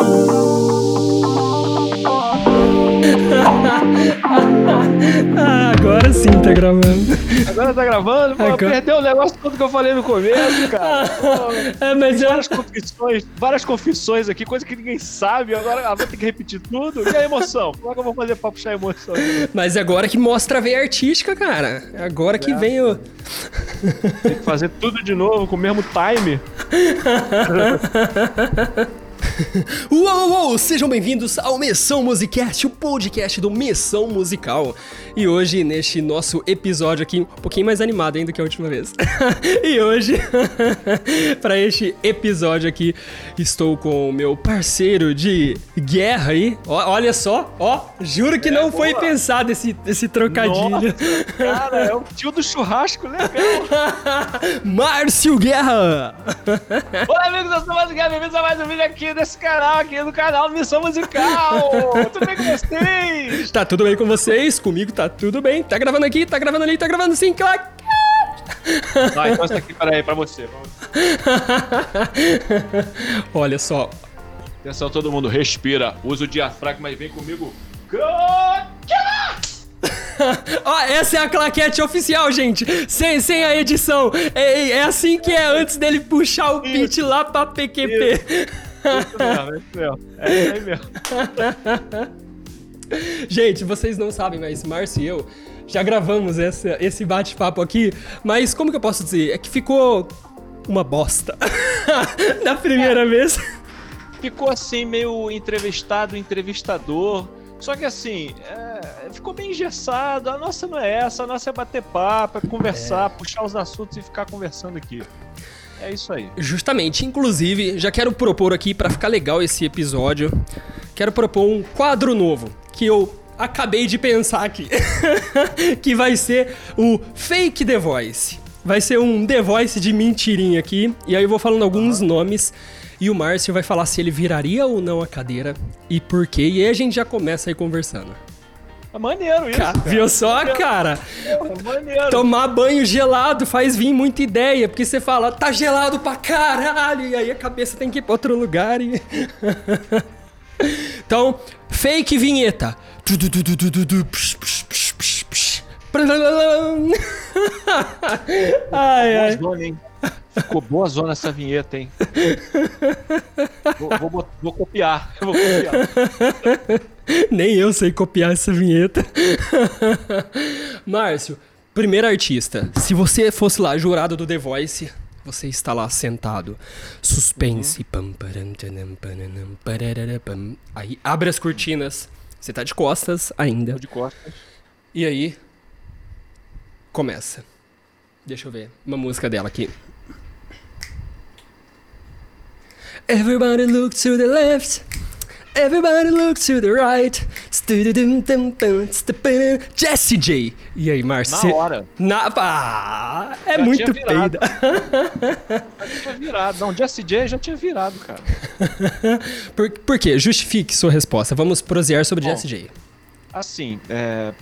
ah, agora sim tá gravando. Agora tá gravando? Pô, Agora- perdeu o negócio todo que eu falei no começo, cara. Pô, É, mas eu... várias confissões, várias confissões aqui, coisa que ninguém sabe. Agora vou ter que repetir tudo. E a emoção? Como é que eu vou fazer pra puxar a emoção? Mas agora que mostra a veia artística, cara. É agora que É. vem o... Tem que fazer tudo de novo com o mesmo time. Uou, uou! Sejam bem-vindos ao Missão Musicast, o podcast do Missão Musical. E hoje, neste nosso episódio aqui, um pouquinho mais animado ainda que a última vez. e hoje, para este episódio aqui, estou com o meu parceiro de guerra aí. Ó, olha só, ó, juro que não foi boa. pensado esse, esse trocadilho. Nossa, cara, é o tio do churrasco legal. Márcio Guerra! Olá, amigos, eu sou o Márcio bem-vindos a mais um vídeo aqui desse canal, aqui do canal Missão Musical. Tudo bem com vocês? Tá tudo bem com vocês? Comigo tá tudo bem. Tá gravando aqui, tá gravando ali, tá gravando sim, clac! Ah, então aqui, pra você. pra você. Olha só, Atenção, todo mundo, respira. Usa o diafragma e vem comigo. Ó, essa é a claquete oficial, gente. Sem, sem a edição. É, é assim que é antes dele puxar o beat lá pra PQP. Isso mesmo, isso mesmo. É isso aí mesmo. Gente, vocês não sabem, mas Márcio e eu já gravamos essa, esse bate-papo aqui. Mas como que eu posso dizer? É que ficou uma bosta. Na primeira vez. Ficou assim, meio entrevistado, entrevistador. Só que assim, é, ficou bem engessado. A nossa não é essa, a nossa é bater papo, é conversar, puxar os assuntos e ficar conversando aqui. É isso aí. Justamente, inclusive, já quero propor aqui pra ficar legal esse episódio. Quero propor um quadro novo que eu acabei de pensar aqui, que vai ser o Fake The Voice. Vai ser um The Voice de mentirinha aqui, e aí eu vou falando alguns nomes e o Márcio vai falar se ele viraria ou não a cadeira e por quê. E aí a gente já começa aí conversando. É maneiro isso. Ca- Viu só, cara? É maneiro. Tomar banho gelado faz vir muita ideia, porque você fala, tá gelado pra caralho, e aí a cabeça tem que ir pra outro lugar e. então, fake vinheta. Ai, ai. Ficou boa zona essa vinheta, hein? Vou, vou vou copiar. Vou copiar. Nem eu sei copiar essa vinheta. Márcio, primeiro artista. Se você fosse lá, jurado do The Voice, você está lá sentado. Suspense. Pam. Aí abre as cortinas. Você tá de costas ainda. De costas. E aí. Começa. Deixa eu ver. Uma música dela aqui. Everybody look to the left. Everybody look to the right. Jessie J. E aí, Márcio? Na hora. Na... Ah, é Já muito peida. Já tinha virado. Não, Jesse J já tinha virado, cara. por, por quê? Justifique sua resposta. Vamos prosear sobre Bom. Jessie J. Assim, é,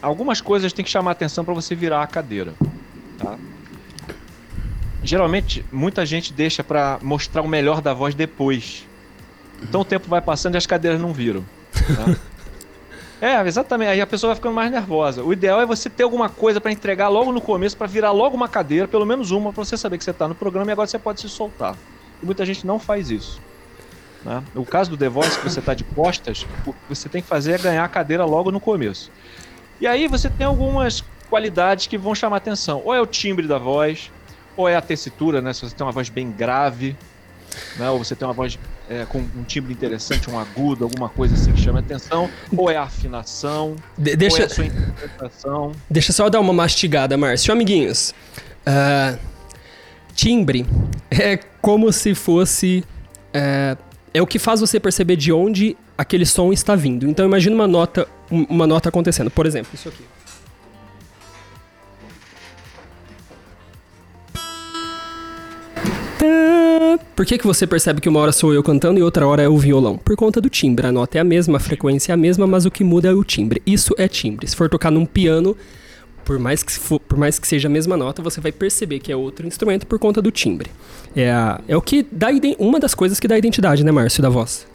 algumas coisas tem que chamar a atenção pra você virar a cadeira, tá? Geralmente, muita gente deixa pra mostrar o melhor da voz depois. Então o tempo vai passando e as cadeiras não viram. tá? é, exatamente. Aí a pessoa vai ficando mais nervosa. O ideal é você ter alguma coisa pra entregar logo no começo, pra virar logo uma cadeira, pelo menos uma, pra você saber que você tá no programa e agora você pode se soltar. E muita gente não faz isso. Né? O caso do The Voice, que você tá de costas, o que você tem que fazer é ganhar a cadeira logo no começo. E aí você tem algumas qualidades que vão chamar atenção. Ou é o timbre da voz, ou é a tessitura, né? Se você tem uma voz bem grave, né? ou você tem uma voz é, com um timbre interessante, um agudo, alguma coisa assim que chama atenção, ou é a afinação, De- ou é deixa, a sua interpretação. Deixa eu só dar uma mastigada, Márcio. Amiguinhos, ah, timbre é como se fosse. É, é o que faz você perceber de onde aquele som está vindo. Então imagina uma nota, um- uma nota acontecendo. Por exemplo, isso aqui. Por que, que você percebe que uma hora sou eu cantando e outra hora é o violão? Por conta do timbre. A nota é a mesma, a frequência é a mesma, mas o que muda é o timbre. Isso é timbre. Se for tocar num piano, por mais que, for- por mais que seja a mesma nota, você vai perceber que é outro instrumento por conta do timbre. É, a- é o que dá uma das coisas que dá identidade, né, Márcio, da voz.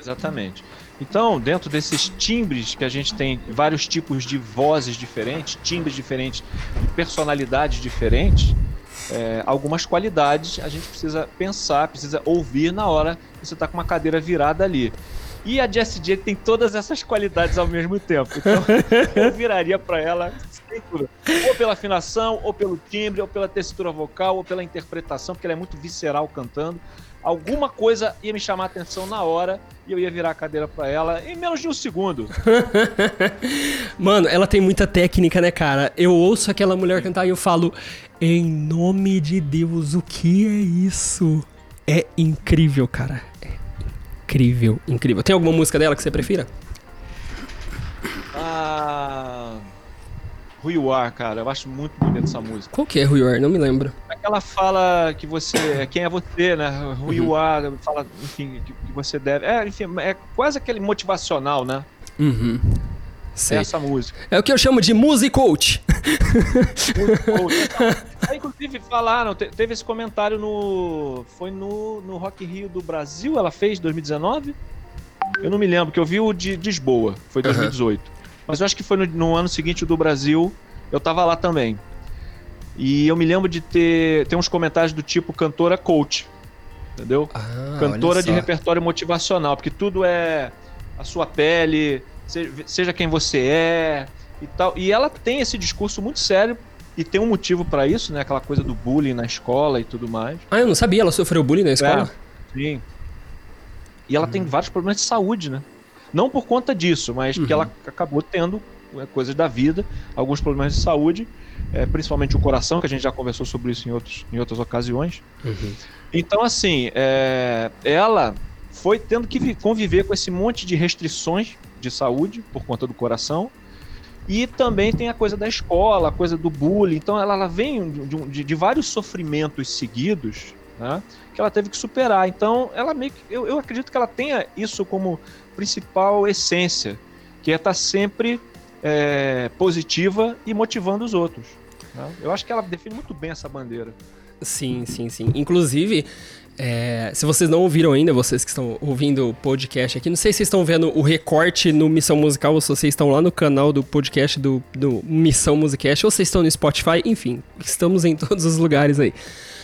Exatamente. Então, dentro desses timbres que a gente tem vários tipos de vozes diferentes, timbres diferentes, personalidades diferentes, é, algumas qualidades a gente precisa pensar, precisa ouvir na hora que você está com uma cadeira virada ali. E a Jessie J tem todas essas qualidades ao mesmo tempo. Então, eu viraria para ela ou pela afinação, ou pelo timbre, ou pela textura vocal, ou pela interpretação, porque ela é muito visceral cantando alguma coisa ia me chamar a atenção na hora e eu ia virar a cadeira para ela em menos de um segundo. Mano, ela tem muita técnica, né, cara? Eu ouço aquela mulher cantar e eu falo, em nome de Deus, o que é isso? É incrível, cara. É incrível, incrível. Tem alguma música dela que você prefira? Ah. Who You Are, cara. Eu acho muito bonita essa música. Qual que é Who You Are? Não me lembro. Aquela fala que você. Quem é você, né? Who uhum. You Are, fala, enfim, que, que, você deve. É, enfim, é quase aquele motivacional, né? Uhum. Sei. Essa música. É o que eu chamo de music coach. Aí, inclusive, falaram, teve esse comentário no. Foi no, no Rock Rio do Brasil, ela fez 2019? Eu não me lembro, que eu vi o de Lisboa, foi 2018. Uhum. Mas eu acho que foi no, no ano seguinte do Brasil, eu tava lá também. E eu me lembro de ter, ter uns comentários do tipo cantora coach. Entendeu? Ah, cantora de repertório motivacional, porque tudo é a sua pele, seja quem você é e tal. E ela tem esse discurso muito sério e tem um motivo para isso, né? Aquela coisa do bullying na escola e tudo mais. Ah, eu não sabia, ela sofreu bullying na escola? É, sim. E ela hum. tem vários problemas de saúde, né? Não por conta disso, mas uhum. porque ela acabou tendo é, coisas da vida, alguns problemas de saúde, é, principalmente o coração, que a gente já conversou sobre isso em, outros, em outras ocasiões. Uhum. Então, assim, é, ela foi tendo que conviver com esse monte de restrições de saúde por conta do coração. E também tem a coisa da escola, a coisa do bullying. Então ela, ela vem de, de, de vários sofrimentos seguidos né, que ela teve que superar. Então ela meio que, eu, eu acredito que ela tenha isso como principal essência, que é estar tá sempre é, positiva e motivando os outros. Né? Eu acho que ela define muito bem essa bandeira. Sim, sim, sim. Inclusive, é, se vocês não ouviram ainda, vocês que estão ouvindo o podcast aqui, não sei se vocês estão vendo o recorte no Missão Musical ou se vocês estão lá no canal do podcast do, do Missão Musicast ou vocês estão no Spotify, enfim, estamos em todos os lugares aí.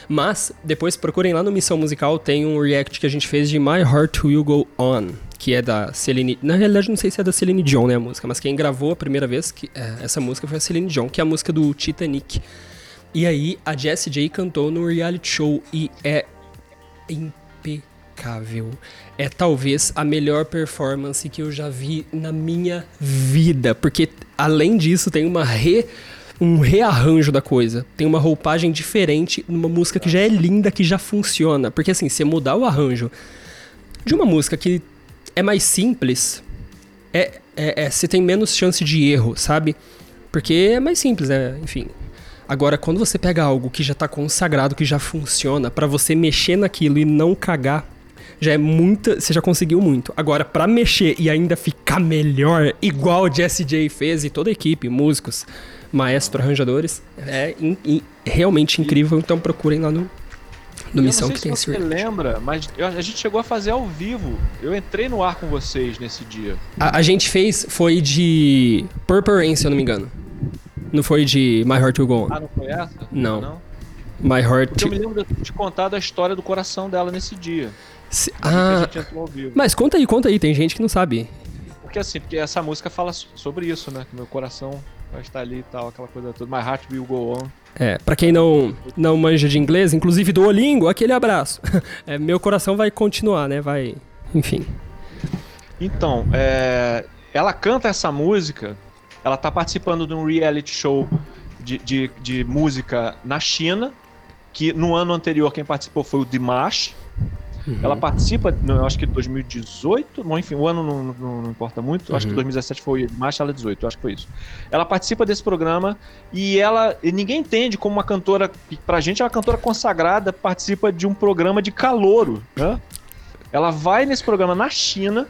Mas depois procurem lá no Missão Musical, tem um react que a gente fez de My Heart Will Go On, que é da Celine. Na realidade, não sei se é da Celine Dion, né, a música, mas quem gravou a primeira vez que, é, essa música foi a Celine Dion, que é a música do Titanic. E aí a Jessie J cantou no reality show e é impecável. É talvez a melhor performance que eu já vi na minha vida, porque além disso tem uma re um rearranjo da coisa. Tem uma roupagem diferente numa música que já é linda, que já funciona. Porque assim, você mudar o arranjo de uma música que é mais simples, é, é, é, você tem menos chance de erro, sabe? Porque é mais simples, é, enfim. Agora, quando você pega algo que já tá consagrado, que já funciona, para você mexer naquilo e não cagar, já é muita. Você já conseguiu muito. Agora, para mexer e ainda ficar melhor, igual o Jesse J fez e toda a equipe, músicos, maestro, arranjadores. É in, in, realmente incrível, então procurem lá no, no Missão que tem se você lembra, mas eu, a gente chegou a fazer ao vivo. Eu entrei no ar com vocês nesse dia. A, a gente fez, foi de Purple Rain, se eu não me engano. Não foi de My Heart Will Go On. Ah, não foi essa? Não. não? My Heart... Porque eu me lembro de contar da história do coração dela nesse dia. Se... Ah, mas conta aí, conta aí. Tem gente que não sabe. Porque assim, porque essa música fala sobre isso, né? Que meu coração vai estar ali e tal, aquela coisa toda. My heart will go on. É, pra quem não, não manja de inglês, inclusive do Olingo, aquele abraço. É, meu coração vai continuar, né? Vai. Enfim. Então, é, ela canta essa música, ela tá participando de um reality show de, de, de música na China, que no ano anterior quem participou foi o Dimash, Uhum. Ela participa, eu acho que 2018, bom, enfim, o ano não, não, não importa muito, uhum. acho que 2017 uhum. foi março, ela 18, acho que foi isso. Ela participa desse programa e ela, ninguém entende como uma cantora, pra gente é uma cantora consagrada, participa de um programa de calouro, né? Ela vai nesse programa na China,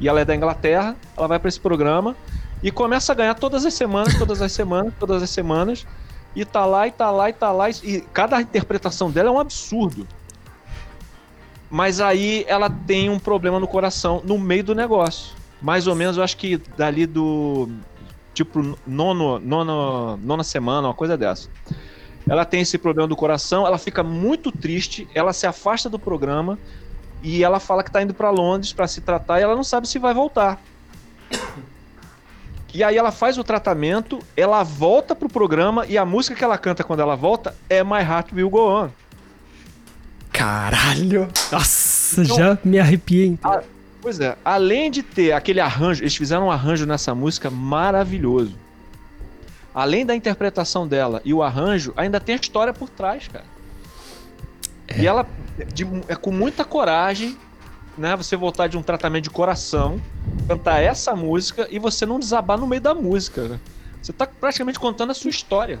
e ela é da Inglaterra, ela vai para esse programa e começa a ganhar todas as semanas, todas as semanas, todas as semanas, e tá lá, e tá lá, e tá lá, e cada interpretação dela é um absurdo. Mas aí ela tem um problema no coração no meio do negócio. Mais ou menos, eu acho que dali do. Tipo, nono, nono, nona semana, uma coisa dessa. Ela tem esse problema do coração, ela fica muito triste, ela se afasta do programa e ela fala que tá indo para Londres para se tratar e ela não sabe se vai voltar. E aí ela faz o tratamento, ela volta pro programa e a música que ela canta quando ela volta é My Heart Will Go On. Caralho! Nossa, então, já me arrepiei. Então. A, pois é, além de ter aquele arranjo, eles fizeram um arranjo nessa música maravilhoso. Além da interpretação dela e o arranjo, ainda tem a história por trás, cara. É. E ela, de, é com muita coragem, né? Você voltar de um tratamento de coração, cantar essa música e você não desabar no meio da música, né? Você tá praticamente contando a sua história.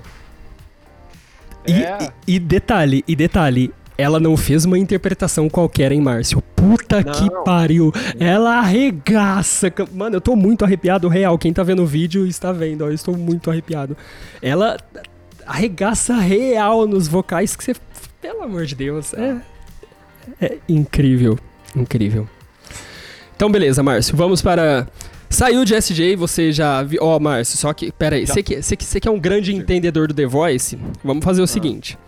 E, é... e, e detalhe, e detalhe, ela não fez uma interpretação qualquer em Márcio. Puta não. que pariu. Ela arregaça. Mano, eu tô muito arrepiado, real. Quem tá vendo o vídeo está vendo, ó. Eu estou muito arrepiado. Ela arregaça real nos vocais que você. Pelo amor de Deus. É. É incrível. Incrível. Então, beleza, Márcio. Vamos para. Saiu de SJ, você já viu. Ó, oh, Márcio, só que. Pera aí, você que, você, que, você que é um grande Sim. entendedor do The Voice, vamos fazer o ah. seguinte.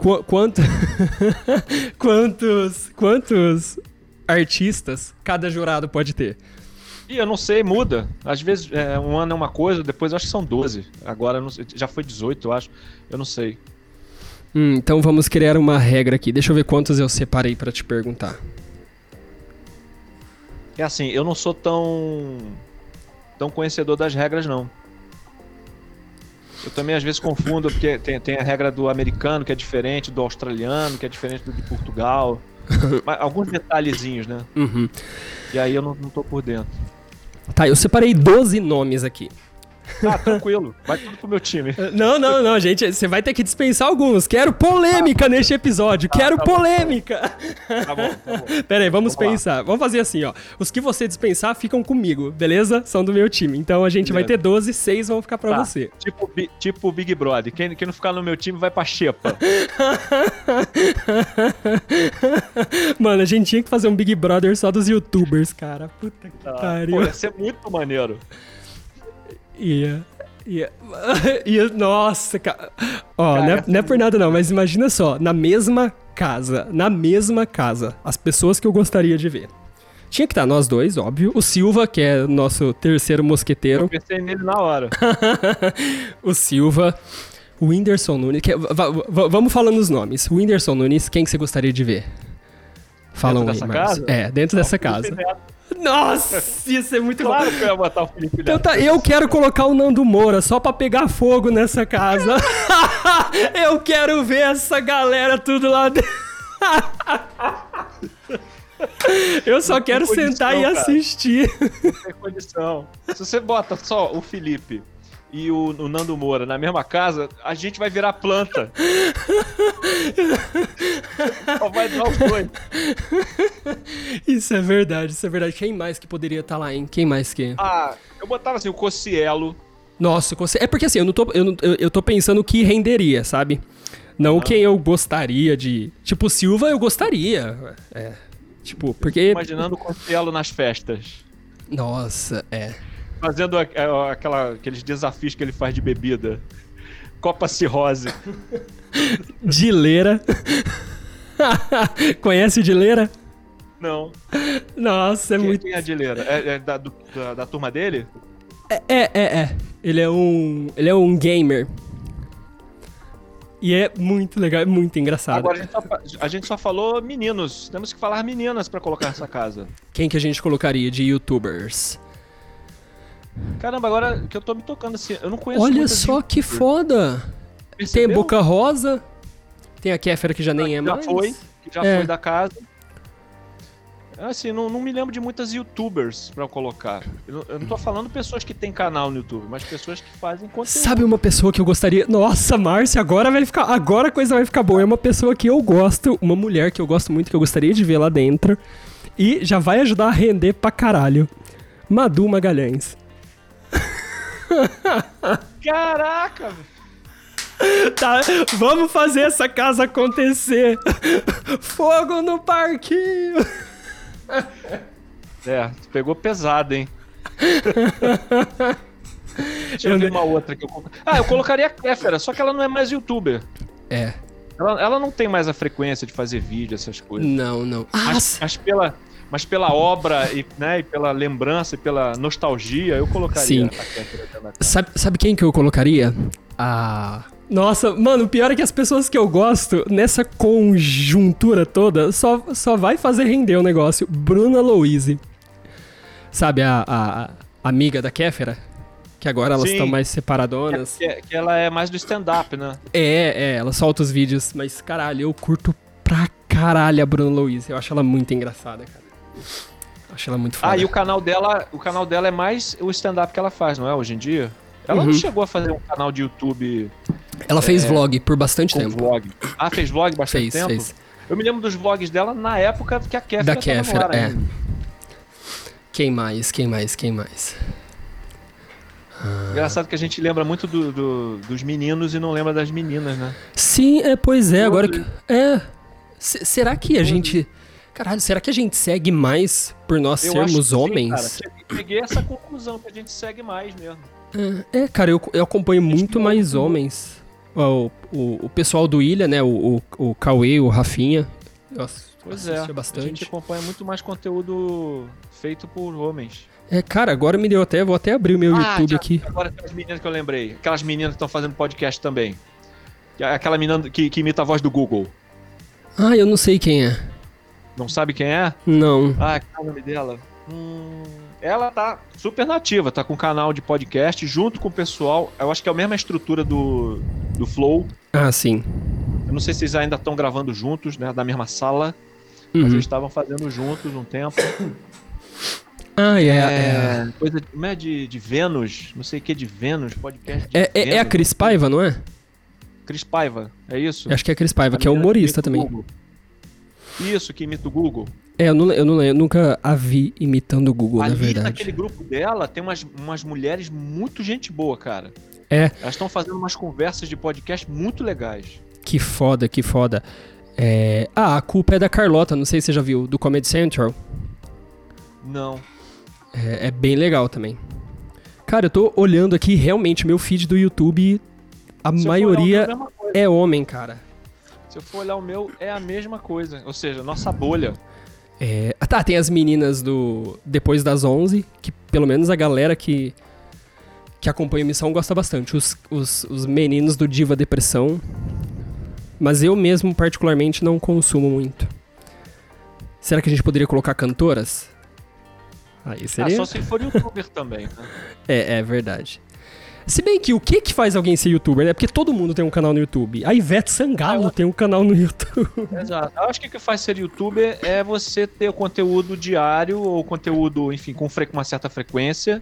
Qu quanto... quantos. Quantos artistas cada jurado pode ter? E eu não sei, muda. Às vezes é, um ano é uma coisa, depois eu acho que são 12. Agora já foi 18, eu acho. Eu não sei. Hum, então vamos criar uma regra aqui. Deixa eu ver quantos eu separei para te perguntar. É assim, eu não sou tão tão conhecedor das regras não. Eu também às vezes confundo porque tem, tem a regra do americano que é diferente do australiano, que é diferente do de Portugal. Mas, alguns detalhezinhos, né? Uhum. E aí eu não, não tô por dentro. Tá, eu separei 12 nomes aqui. Ah, tranquilo. Vai tudo pro meu time. Não, não, não, gente. Você vai ter que dispensar alguns. Quero polêmica ah, neste episódio. Ah, Quero tá polêmica. Bom. Tá bom, tá bom. Pera aí, vamos, vamos pensar. Lá. Vamos fazer assim, ó. Os que você dispensar ficam comigo, beleza? São do meu time. Então a gente beleza. vai ter 12, 6 vão ficar pra tá. você. Tipo, tipo Big Brother. Quem, quem não ficar no meu time vai pra Xepa. Mano, a gente tinha que fazer um Big Brother só dos youtubers, cara. Puta que ah, pariu. Pô, ia ser muito maneiro. Ia. Ia. ia nossa, cara. Ó, não, é, não é por nada não, mas imagina só, na mesma casa, na mesma casa, as pessoas que eu gostaria de ver. Tinha que estar nós dois, óbvio. O Silva, que é nosso terceiro mosqueteiro. Eu pensei nele na hora. o Silva. O Whindersson Nunes. Que, vamos falando os nomes. O Whindersson Nunes, quem que você gostaria de ver? Falam dentro aí, dessa casa? É, dentro Não, dessa casa. Nossa, ia ser muito claro bom. Claro que eu ia botar o Felipe Então tá, eu quero colocar o Nando Moura só pra pegar fogo nessa casa. eu quero ver essa galera tudo lá dentro. Eu só quero condição, sentar e assistir. Não tem condição. Se você bota só o Felipe e o, o, Nando Moura na mesma casa, a gente vai virar planta. Só vai dar os dois. Isso é verdade, isso é verdade. Quem mais que poderia estar tá lá, hein? Quem mais que? Ah, eu botava assim, o Cocielo. Nossa, é porque assim, eu não tô, eu, não, eu, eu tô pensando o que renderia, sabe? Não ah. quem eu gostaria de. Tipo, Silva eu gostaria. É. Tipo, porque. Imaginando o Cocielo nas festas. Nossa, é fazendo aquela, aqueles desafios que ele faz de bebida. Copa cirrose. Dileira. Conhece o Dileira? Não. Nossa, é quem, muito. Quem é a Dileira? É, é da, do, da, da, turma dele? É, é, é, é. Ele é um. Ele é um gamer. E é muito legal, é muito engraçado. Agora a gente, só, a gente só falou meninos. Temos que falar meninas para colocar essa casa. Quem que a gente colocaria de youtubers? Caramba, agora que eu tô me tocando assim, eu não conheço Olha só de... que foda! Percebeu? Tem Boca Rosa, tem a Kéfera que já nem é já mais. Foi, que já é. foi da casa. Assim, não, não me lembro de muitas youtubers pra colocar. Eu, eu não tô falando pessoas que têm canal no YouTube, mas pessoas que fazem conteúdo. Sabe uma pessoa que eu gostaria. Nossa, Márcia, agora vai ficar. Agora a coisa vai ficar boa. É uma pessoa que eu gosto, uma mulher que eu gosto muito, que eu gostaria de ver lá dentro. E já vai ajudar a render pra caralho. Madu Magalhães. Caraca! Tá, vamos fazer essa casa acontecer. Fogo no parquinho. É, tu pegou pesado, hein? Deixa eu, Eu ver uma outra que eu Ah, eu colocaria a Kéfera, só que ela não é mais youtuber. É. Ela, ela não tem mais a frequência de fazer vídeo, essas coisas. Não, não. Ah, Mas, mas pela, mas pela obra e, né, e pela lembrança e pela nostalgia, eu colocaria Sim. a Kéfera dela. sabe, sabe quem que eu colocaria? A. Nossa, mano, o pior é que as pessoas que eu gosto, nessa conjuntura toda, só, só vai fazer render o negócio. Bruna Louise. Sabe, a, a, a amiga da Kéfera? Que agora elas estão mais separadonas. Que, que ela é mais do stand-up, né? É, é, ela solta os vídeos, mas caralho, eu curto pra caralho a Bruna Louise. Eu acho ela muito engraçada, cara. Acho ela muito foda. Ah, e o canal dela, o canal dela é mais o stand-up que ela faz, não é? Hoje em dia. Ela Uhum. não chegou a fazer um canal de YouTube Ela fez vlog por bastante tempo. vlog. Ah, fez vlog bastante Fez, tempo? fez. Eu me lembro dos vlogs dela na época que a Kéfera Da Kéfera, é. ainda. Quem mais? Quem mais? Quem mais? Engraçado que a gente lembra muito do- do- dos meninos e não lembra das meninas, né? Sim, é, pois é, agora que. É. Se- será que a gente. Caralho, será que a gente segue mais por nós Eu acho sermos que sim, homens? cara. Cheguei- Peguei essa conclusão que a gente segue mais mesmo. É, cara, eu, eu acompanho muito mais homens. O, o, o pessoal do Ilha, né? O, o, o Cauê, o Rafinha. Ass- Pois é, assistia a gente bastante. acompanha muito mais conteúdo feito por homens. É, cara, agora me deu até. Vou até abrir o meu Ah, YouTube já- aqui. Agora tem as meninas que eu lembrei. Aquelas meninas que estão fazendo podcast também. Que é Aquela menina que, que imita a voz do Google. Ah, eu não sei quem é. Não sabe quem é? Não. Ah, qual é o nome dela? Hum, ela tá super nativa, tá com um canal de podcast junto com o pessoal. Eu acho que é a mesma estrutura do, do Flow. Ah, sim. Eu não sei se eles ainda estão gravando juntos, né? Da mesma sala. Mas Uhum. eles estavam fazendo juntos um tempo. Ah, é. É, Coisa de, como é de, de Vênus, não sei o que de Vênus, podcast. de é, é, é a Vênus. Cris Paiva, não é? Cris Paiva, é isso? Eu acho que é a Cris Paiva, A que é humorista também. Isso, que imita o Google. É, eu, não, eu, não, eu nunca a vi imitando o Google, na Ali verdade. naquele grupo dela tem umas, umas mulheres muito gente boa, cara. É. Elas estão fazendo umas conversas de podcast muito legais. Que foda, que foda. É... Ah, a culpa é da Carlota, não sei se você já viu, do Comedy Central. Não. É, é bem legal também. Cara, eu tô olhando aqui, realmente, meu feed do YouTube, a Se maioria é homem, cara. Se eu for olhar o meu, é a mesma coisa. Ou seja, nossa bolha. É... Ah, tá, tem as meninas do Depois das 11, que pelo menos a galera que, que acompanha a missão gosta bastante. Os, os, os meninos do Diva Depressão. Mas eu mesmo, particularmente, não consumo muito. Será que a gente poderia colocar cantoras? Aí Ah, seria. só se for youtuber também, né? É, é verdade. Se bem que o que que faz alguém ser youtuber, né? Porque todo mundo tem um canal no YouTube. A Ivete Sangalo tem um canal no YouTube. Exato. Eu acho que o que faz ser youtuber é você ter o conteúdo diário ou conteúdo, enfim, com uma certa frequência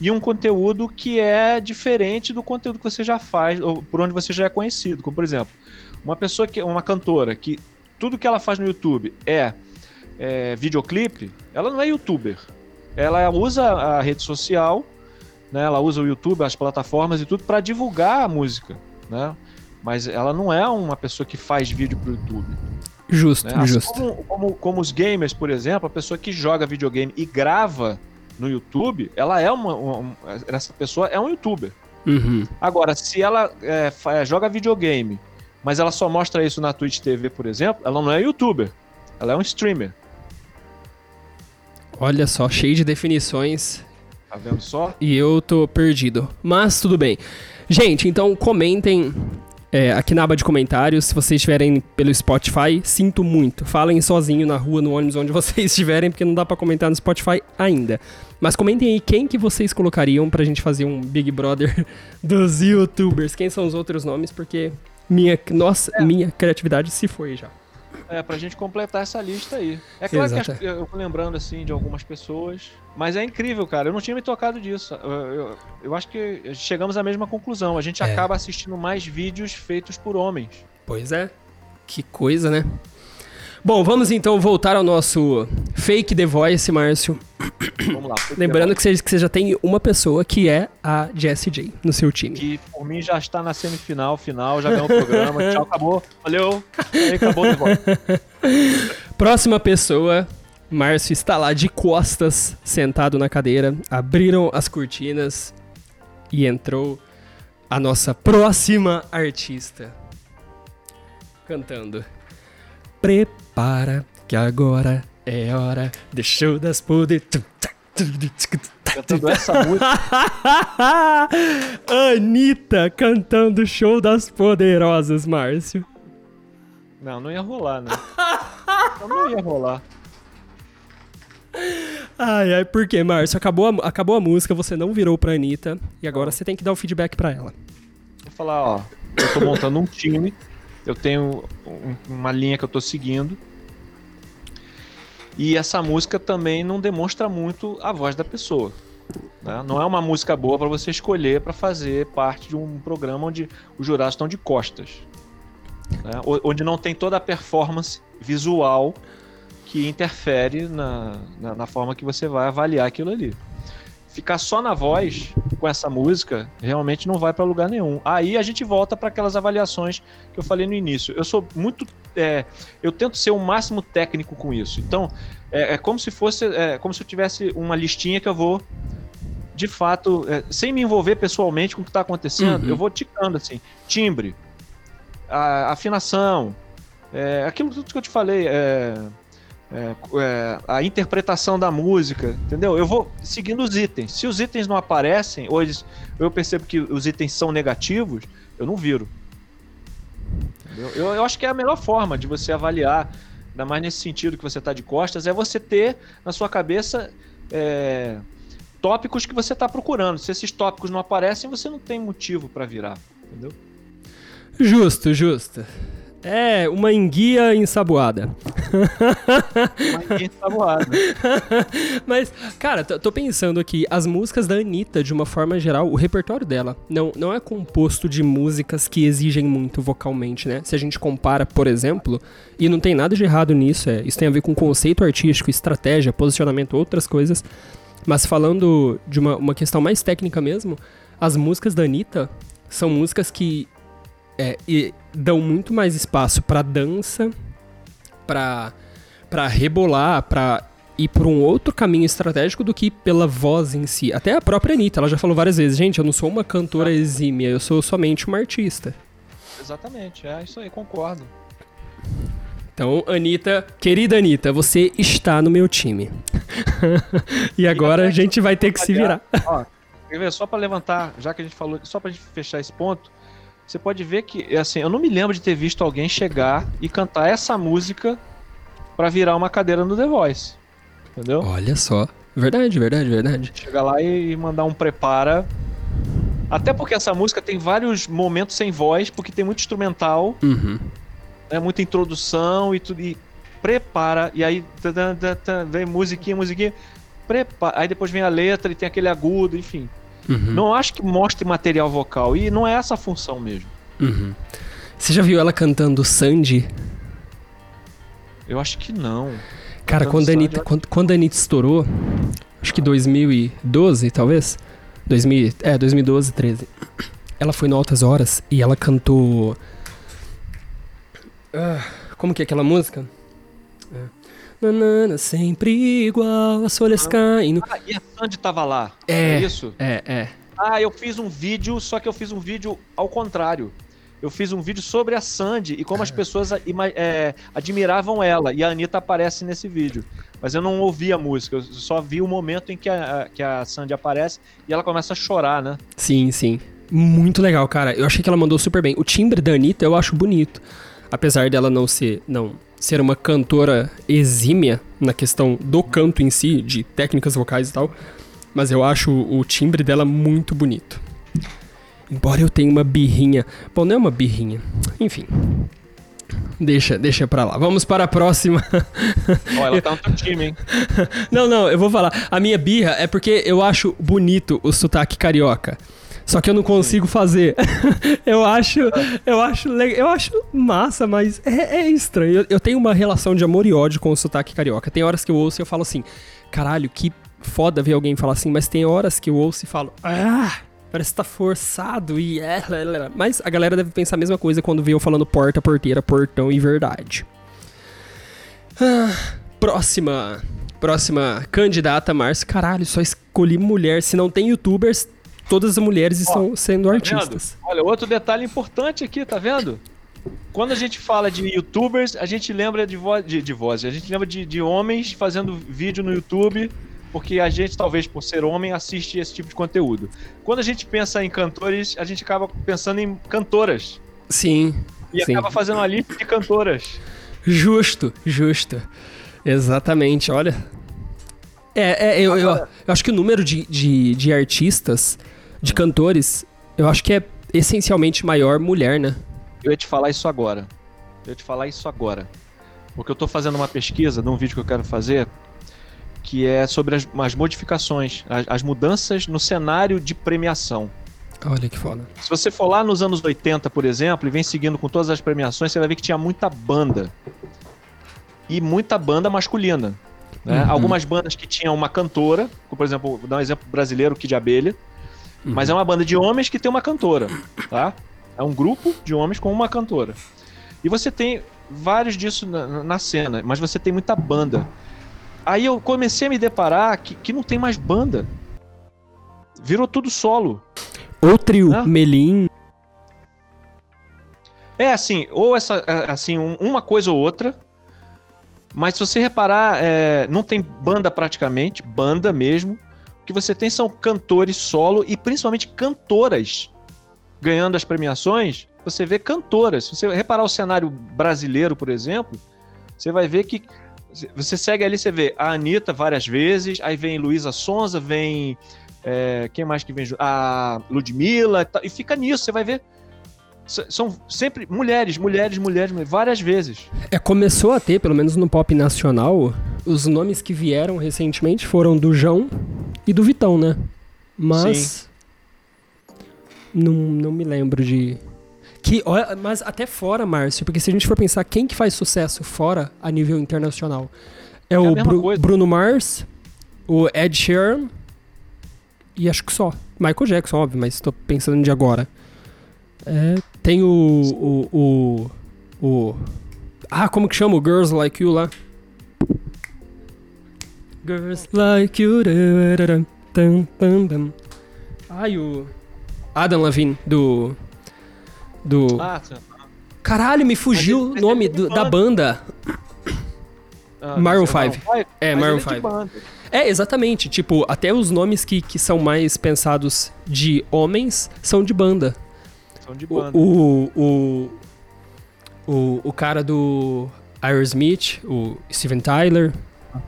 e um conteúdo que é diferente do conteúdo que você já faz ou por onde você já é conhecido. Como, por exemplo, uma pessoa que uma cantora que tudo que ela faz no YouTube é, é videoclipe, ela não é youtuber. Ela usa a rede social, né? Ela usa o YouTube, as plataformas e tudo para divulgar a música, né? Mas ela não é uma pessoa que faz vídeo pro YouTube. Justo, Né? Assim justo. como, como, como os gamers, por exemplo, a pessoa que joga videogame e grava no YouTube, ela é uma, uma- um- essa pessoa é um youtuber. Uhum. Agora, se ela é, fa- joga videogame, mas ela só mostra isso na Twitch TV, por exemplo, ela não é youtuber. Ela é um streamer. Olha só, cheio de definições Tá vendo só? e eu tô perdido. Mas tudo bem. Gente, então comentem é, aqui na aba de comentários. Se vocês estiverem pelo Spotify, sinto muito. Falem sozinho na rua, no ônibus, onde vocês estiverem, porque não dá pra comentar no Spotify ainda. Mas comentem aí quem que vocês colocariam pra gente fazer um Big Brother dos YouTubers. Quem são os outros nomes, porque minha, nossa, minha criatividade se foi já. É, pra gente completar essa lista aí. É claro que Exato. as- eu tô lembrando, assim, de algumas pessoas. Mas é incrível, cara. Eu não tinha me tocado disso. Eu, eu- eu acho que chegamos à mesma conclusão. A gente É. acaba assistindo mais vídeos feitos por homens. Pois é. Que coisa, né? Bom, vamos então voltar ao nosso fake The Voice, Márcio. Vamos lá. Lembrando que você, que você já tem uma pessoa que é a Jessie J no seu time. Que por mim já está na semifinal, final, já ganhou o programa. Tchau, acabou. Valeu. Aí, acabou de volta. Próxima pessoa. Márcio está lá de costas, sentado na cadeira. Abriram as cortinas e entrou a nossa próxima artista cantando. Prepara que agora é hora de show das poder. Cantando essa música. Anitta cantando show das poderosas, Márcio. Não, não ia rolar, né? não ia rolar. Ai, ai, por quê, Márcio? Acabou a, acabou a música, você não virou pra Anitta e agora você tem que dar o feedback pra ela. Vou falar, ó, eu tô montando um time, eu tenho um, uma linha que eu tô seguindo e essa música também não demonstra muito a voz da pessoa. Né? Não é uma música boa para você escolher para fazer parte de um programa onde os jurados estão de costas. Né? Onde não tem toda a performance visual que interfere na, na, na forma que você vai avaliar aquilo ali ficar só na voz com essa música realmente não vai para lugar nenhum. Aí a gente volta para aquelas avaliações que eu falei no início. Eu sou muito, é, eu tento ser o máximo técnico com isso. Então é, é como se fosse, é, como se eu tivesse uma listinha que eu vou de fato, é, sem me envolver pessoalmente com o que está acontecendo, uhum. eu vou ticando assim, timbre, a, afinação, é, aquilo tudo que eu te falei, é, é, é, a interpretação da música, entendeu? Eu vou seguindo os itens. Se os itens não aparecem, ou eles, eu percebo que os itens são negativos, eu não viro. Eu, eu, acho que é a melhor forma de você avaliar, ainda mais nesse sentido que você está de costas, é você ter na sua cabeça é, tópicos que você está procurando. Se esses tópicos não aparecem, você não tem motivo para virar, entendeu? Justo, justo. É, uma enguia ensaboada. Uma enguia ensaboada. Mas, cara, tô pensando aqui, as músicas da Anitta, de uma forma geral, o repertório dela não, não é composto de músicas que exigem muito vocalmente, né? Se a gente compara, por exemplo, e não tem nada de errado nisso, é, isso tem a ver com conceito artístico, estratégia, posicionamento, outras coisas. Mas falando de uma, uma questão mais técnica mesmo, as músicas da Anitta são músicas que é, e dão muito mais espaço para dança, para para rebolar, para ir por um outro caminho estratégico do que pela voz em si. Até a própria Anitta, ela já falou várias vezes, gente, eu não sou uma cantora exímia, eu sou somente uma artista. Exatamente, é isso aí, concordo. Então, Anitta, querida Anitta, você está no meu time. e agora a gente vai ter que se virar. Ó, só para levantar, já que a gente falou, só pra gente fechar esse ponto, você pode ver que, assim, eu não me lembro de ter visto alguém chegar e cantar essa música para virar uma cadeira no The Voice. Entendeu? Olha só. Verdade, verdade, verdade. Chegar lá e mandar um prepara. Até porque essa música tem vários momentos sem voz, porque tem muito instrumental, uhum. né, muita introdução e tudo. E prepara, e aí vem musiquinha, musiquinha. Prepara, aí depois vem a letra e tem aquele agudo, enfim. Uhum. Não acho que mostre material vocal. E não é essa a função mesmo. Uhum. Você já viu ela cantando Sandy? Eu acho que não. Cara, quando a, Anitta, quando, quando a Anitta estourou, acho que 2012, talvez? 2000, é, 2012, 13. Ela foi no Altas Horas e ela cantou. Ah, como que é aquela música? Nanana, sempre igual, as folhas ah, caindo. Ah, e a Sandy tava lá. É, é isso? É, é. Ah, eu fiz um vídeo, só que eu fiz um vídeo ao contrário. Eu fiz um vídeo sobre a Sandy e como as ah. pessoas é, admiravam ela. E a Anitta aparece nesse vídeo. Mas eu não ouvi a música, eu só vi o momento em que a, que a Sandy aparece e ela começa a chorar, né? Sim, sim. Muito legal, cara. Eu achei que ela mandou super bem. O timbre da Anitta eu acho bonito. Apesar dela não ser. Não ser uma cantora exímia na questão do canto em si, de técnicas vocais e tal, mas eu acho o timbre dela muito bonito. Embora eu tenha uma birrinha. Bom, não é uma birrinha. Enfim. Deixa, deixa pra lá. Vamos para a próxima. Ó, oh, ela tá no teu time, hein? Não, não, eu vou falar. A minha birra é porque eu acho bonito o sotaque carioca. Só que eu não consigo fazer. eu acho, eu acho, eu acho massa, mas é, é estranho. Eu, eu, tenho uma relação de amor e ódio com o sotaque carioca. Tem horas que eu ouço e eu falo assim, caralho, que foda ver alguém falar assim, mas tem horas que eu ouço e falo, ah, parece que tá forçado e é. Mas a galera deve pensar a mesma coisa quando vê eu falando porta, porteira, portão e verdade. Ah, próxima. Próxima candidata, Márcio. Caralho, só escolhi mulher. Se não tem youtubers, todas as mulheres estão sendo Tá artistas. vendo? Olha, outro detalhe importante aqui, tá vendo? Quando a gente fala de youtubers, a gente lembra de, vo de, de voz, a gente lembra de, de homens fazendo vídeo no YouTube, porque a gente, talvez por ser homem, assiste esse tipo de conteúdo. Quando a gente pensa em cantores, a gente acaba pensando em cantoras. Sim. E sim. acaba fazendo uma lista de cantoras. Justo, justo. Exatamente, olha. É, é eu, eu, eu acho que o número de, de, de artistas, de cantores, eu acho que é essencialmente maior mulher, né? Eu ia te falar isso agora. Eu ia te falar isso agora. Porque eu tô fazendo uma pesquisa de um vídeo que eu quero fazer que é sobre as, as modificações, as, as mudanças no cenário de premiação. Olha que foda. Se você for lá nos anos 80, por exemplo, e vem seguindo com todas as premiações, você vai ver que tinha muita banda. E muita banda masculina. Né? Uhum. Algumas bandas que tinham uma cantora, como, por exemplo, vou dar um exemplo brasileiro, Kid Abelha, Uhum. mas é uma banda de homens que tem uma cantora, tá? É um grupo de homens com uma cantora. E você tem vários disso na, na cena, mas você tem muita banda. Aí eu comecei a me deparar que, que não tem mais banda. Virou tudo solo. Ou trio, Ah. Melim. É assim, ou essa, é, assim, um- uma coisa ou outra. Mas se você reparar, é, não tem banda praticamente, banda mesmo. Que você tem são cantores solo e principalmente cantoras ganhando as premiações. Você vê cantoras. Se você reparar o cenário brasileiro, por exemplo, você vai ver que você segue ali, você vê a Anitta várias vezes, aí vem Luísa Sonza, vem. é, quem mais que vem? A Ludmilla, e tal, e fica nisso, você vai ver. São sempre mulheres, mulheres, mulheres, mulheres, várias vezes. É, começou a ter, pelo menos no pop nacional, os nomes que vieram recentemente foram do João e do Vitão, né? Mas. Não, não me lembro de. Que, mas até fora, Márcio, porque se a gente for pensar quem que faz sucesso fora a nível internacional, é, a o Bru-. Bruno Mars, o Ed Sheeran e acho que só. Michael Jackson, óbvio, mas tô pensando de agora. É, tem o, o, o, o. Ah, como que chama o Girls Like You lá? Girls Like You. dararara, tam, tam, tam. Ai, o. Adam Levine, do. Do. Ah. Caralho, me fugiu o nome tem do- da banda. Ah, Maroon você é 5. É, Maroon é de 5. banda. É, exatamente. Tipo, até os nomes que, que são mais pensados de homens são de banda. São de O, banda. o, o, o, o cara do Aerosmith, o Steven Tyler.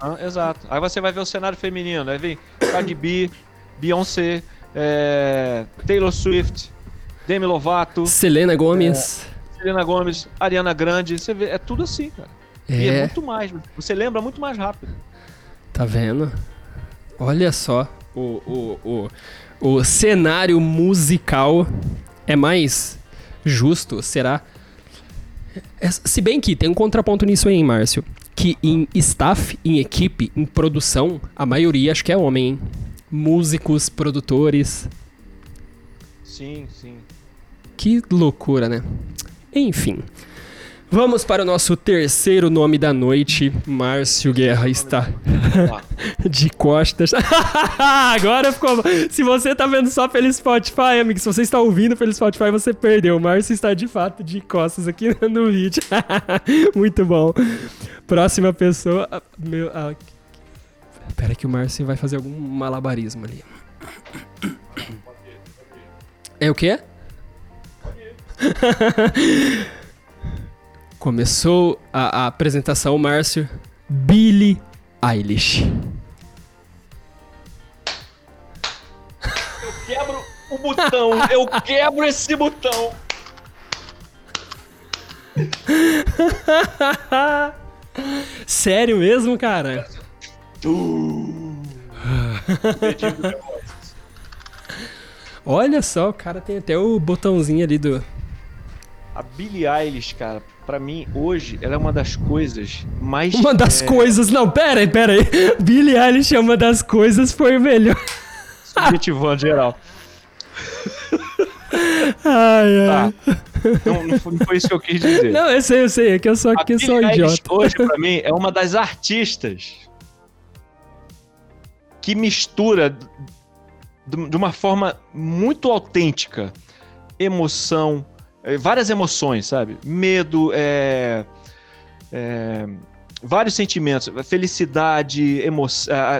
Aham, exato. Aí você vai ver o cenário feminino. Aí vem Cardi B, Beyoncé, é, Taylor Swift, Demi Lovato, Selena Gomez. Selena Gomez, Ariana Grande. Você vê, é tudo assim, cara. E é É, muito mais. Você lembra muito mais rápido. tá vendo? Olha só. O, o, o, o cenário musical é mais justo, será? É, Se bem que tem um contraponto nisso aí, Márcio. Que em staff, em equipe, em produção, a maioria acho que é homem, hein? Músicos, produtores. Sim, sim. Que loucura, né? Enfim. Vamos para o nosso terceiro nome da noite. Márcio Guerra está Tá. de costas. Agora ficou. Se você tá vendo só pelo Spotify, amigo, se você está ouvindo pelo Spotify, você perdeu. O Márcio está de fato de costas aqui no vídeo. Muito bom. Próxima pessoa. ah, Meu, ah, Pera que o Márcio vai fazer algum malabarismo ali. É o quê? Começou a, a apresentação, Márcio. Billie Eilish. Quebro o botão. Eu quebro esse botão. Sério mesmo, cara? Olha só, o cara tem até o botãozinho ali do. A Billie Eilish, cara, pra mim, hoje, ela é uma das coisas mais. Uma das é, coisas. Não, pera aí, pera aí. Billie Eilish é uma das coisas, foi o melhor. Subjetivando geral. Ai, ai. Tá. Não, não foi, não foi isso que eu quis dizer. Não, eu sei, eu sei. É que eu sou, A que eu sou Eilish, idiota. hoje, pra mim, é uma das artistas que mistura de uma forma muito autêntica emoção, várias emoções, sabe? Medo, é, é, vários sentimentos, felicidade, emo,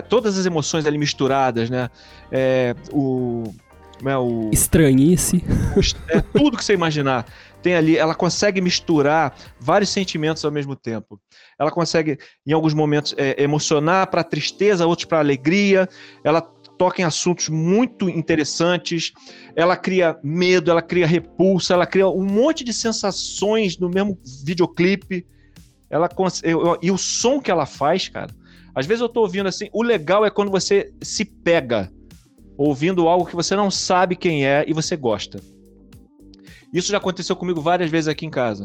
todas as emoções ali misturadas, né? É, o, é, o, Estranhice. é, tudo que você imaginar tem ali. Ela consegue misturar vários sentimentos ao mesmo tempo. Ela consegue, em alguns momentos, é, emocionar para tristeza, outros para alegria. Ela toca em assuntos muito interessantes. Ela cria medo, ela cria repulsa, ela cria um monte de sensações no mesmo videoclipe. Ela eu- eu- e o som que ela faz, cara. Às vezes eu tô ouvindo assim. O legal é quando você se pega ouvindo algo que você não sabe quem é e você gosta. Isso já aconteceu comigo várias vezes aqui em casa.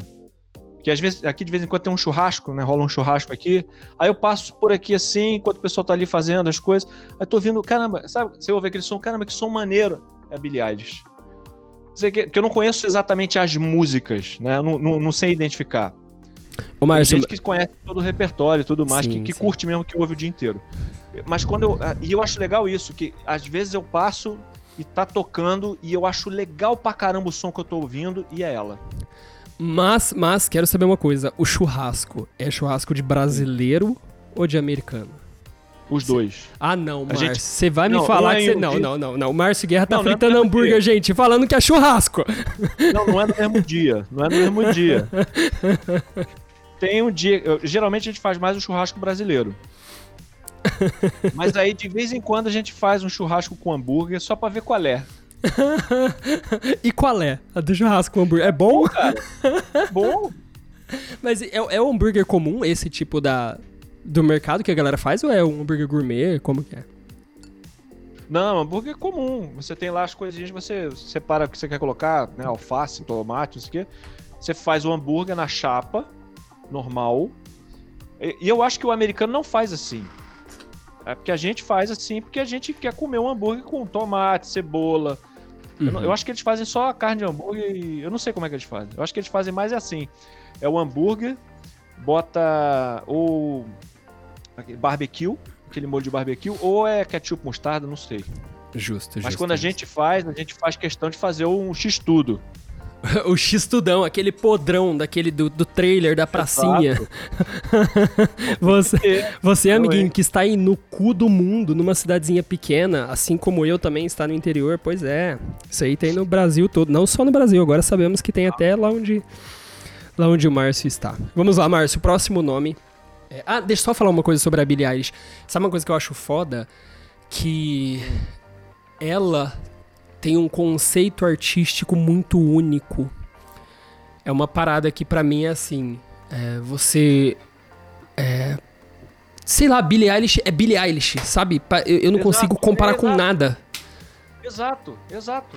Que às vezes, aqui de vez em quando tem um churrasco, né? Rola um churrasco aqui. Aí eu passo por aqui assim, enquanto o pessoal tá ali fazendo as coisas. Aí tô ouvindo, caramba, sabe? Você ouve aquele som, caramba, que som maneiro. É a Billie Eilish. Que, que eu não conheço exatamente as músicas, né? Não, não, não sei identificar. Ô, Tem Márcio, gente que conhece todo o repertório e tudo mais, Sim, que, que sim. curte mesmo, que ouve o dia inteiro. Mas quando eu. ah, E eu acho legal isso, que às vezes eu passo e tá tocando e eu acho legal pra caramba o som que eu tô ouvindo e é ela. Mas, mas quero saber uma coisa. O churrasco é churrasco de brasileiro ou de americano? Os dois. Ah, não, Márcio. gente- Você vai me Não, falar um é que você. Não, não, não, não. O Márcio Guerra tá Não, não é fritando hambúrguer, dia. gente, falando que é churrasco. Não, não é no mesmo dia. Não é no mesmo dia. Tem um dia. eu- geralmente a gente faz mais o churrasco brasileiro. Mas aí de vez em quando a gente faz um churrasco com hambúrguer só pra ver qual é. e qual é? A do churrasco com hambúrguer. É bom? Bom, Mas é, é o hambúrguer comum, esse tipo da, do mercado que a galera faz? Ou é um hambúrguer gourmet? Como que é? Não, hambúrguer é comum. Você tem lá as coisinhas, você separa o que você quer colocar, né? Alface, tomate, não sei o quê. Você faz o hambúrguer na chapa, normal. E, e eu acho que o americano não faz assim. É porque a gente faz assim porque a gente quer comer um hambúrguer com tomate, cebola. Eu, não- Uhum. eu acho que eles fazem só a carne de hambúrguer e. Eu não sei como é que eles fazem. Eu acho que eles fazem mais assim. É o hambúrguer, bota ou barbecue, aquele molho de barbecue, ou é ketchup mostarda, não sei. Justo, Mas justo, quando a justo. gente faz, a gente faz questão de fazer um X-tudo. o X-tudão, aquele podrão daquele do, do trailer da pracinha. você, você, amiguinho, hein? que está aí no cu do mundo, numa cidadezinha pequena, assim como eu também está no interior, pois é. Isso aí tem no Brasil todo, não só no Brasil, agora sabemos que tem até lá onde lá onde o Márcio está. Vamos lá, Márcio, próximo nome. É- ah, deixa eu só falar uma coisa sobre a Billie Eilish. Sabe uma coisa que eu acho foda? Que ela tem um conceito artístico muito único. É uma parada que pra mim é assim, é, você é, sei lá, Billie Eilish é Billie Eilish, sabe? Eu, eu não Exato, consigo comparar é, com nada. Exato, exato.